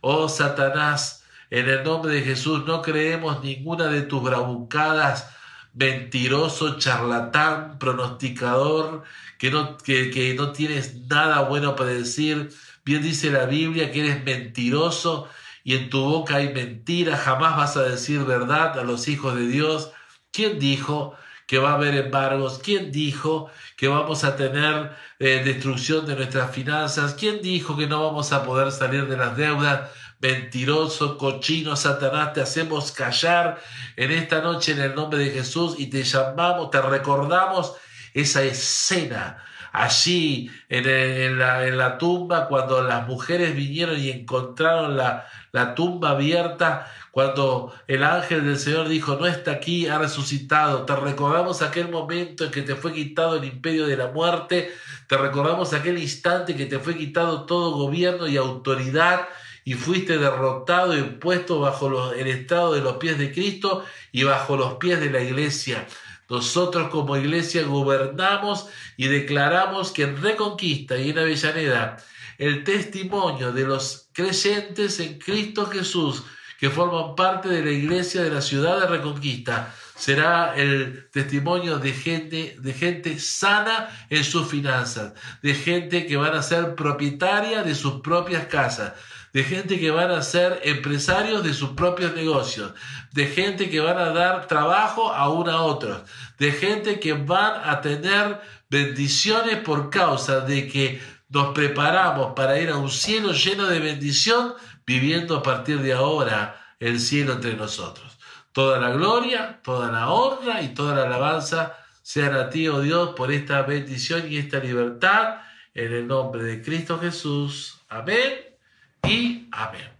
Oh Satanás, en el nombre de Jesús no creemos ninguna de tus bravucadas, mentiroso, charlatán, pronosticador, que no, que, que no tienes nada bueno para decir. Bien dice la Biblia que eres mentiroso y en tu boca hay mentira, jamás vas a decir verdad a los hijos de Dios. ¿Quién dijo? Que va a haber embargos? ¿Quién dijo que vamos a tener eh, destrucción de nuestras finanzas? ¿Quién dijo que no vamos a poder salir de las deudas? Mentiroso, cochino, Satanás, te hacemos callar en esta noche en el nombre de Jesús y te llamamos, te recordamos esa escena allí en, la, tumba, cuando las mujeres vinieron y encontraron la, la tumba abierta, cuando el ángel del Señor dijo, no está aquí, ha resucitado, te recordamos aquel momento en que te fue quitado el imperio de la muerte, te recordamos aquel instante que te fue quitado todo gobierno y autoridad y fuiste derrotado y puesto bajo el estrado de los pies de Cristo y bajo los pies de la iglesia. Nosotros como iglesia gobernamos y declaramos que en Reconquista y en Avellaneda el testimonio de los creyentes en Cristo Jesús que forman parte de la iglesia de la ciudad de Reconquista será el testimonio de gente, de gente sana en sus finanzas, de gente que van a ser propietaria de sus propias casas, de gente que van a ser empresarios de sus propios negocios, de gente que van a dar trabajo a una a otros, de gente que van a tener bendiciones por causa de que nos preparamos para ir a un cielo lleno de bendición, viviendo a partir de ahora el cielo entre nosotros. Toda la gloria, toda la honra y toda la alabanza sean a ti, oh Dios, por esta bendición y esta libertad, en el nombre de Cristo Jesús. Amén y amén.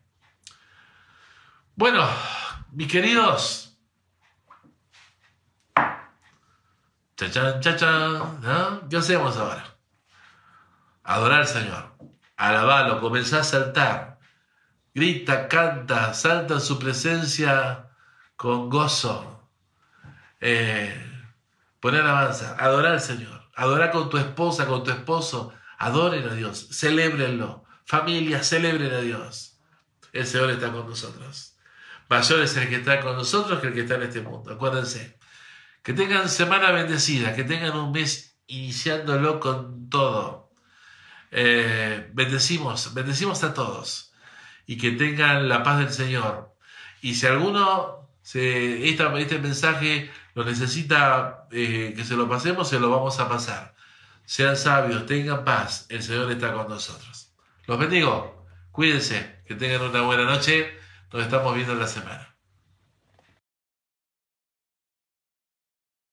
Bueno, mis queridos, chachan, chachan, ¿qué hacemos ahora? Adorar al Señor, alabarlo, comenzar a saltar, grita, canta, salta en su presencia con gozo. Eh, poner alabanza, adorar al Señor, adorar con tu esposa, con tu esposo, adoren a Dios, celébrenlo Familia, celebren a Dios. El Señor está con nosotros. Mayor es el que está con nosotros que el que está en este mundo. Acuérdense. Que tengan semana bendecida, que tengan un mes iniciándolo con todo. Eh, bendecimos, bendecimos a todos. Y que tengan la paz del Señor. Y si alguno se, este mensaje lo necesita eh, que se lo pasemos, se lo vamos a pasar. Sean sabios, tengan paz. El Señor está con nosotros. Los bendigo. Cuídense. Que tengan una buena noche. Nos estamos viendo en la semana.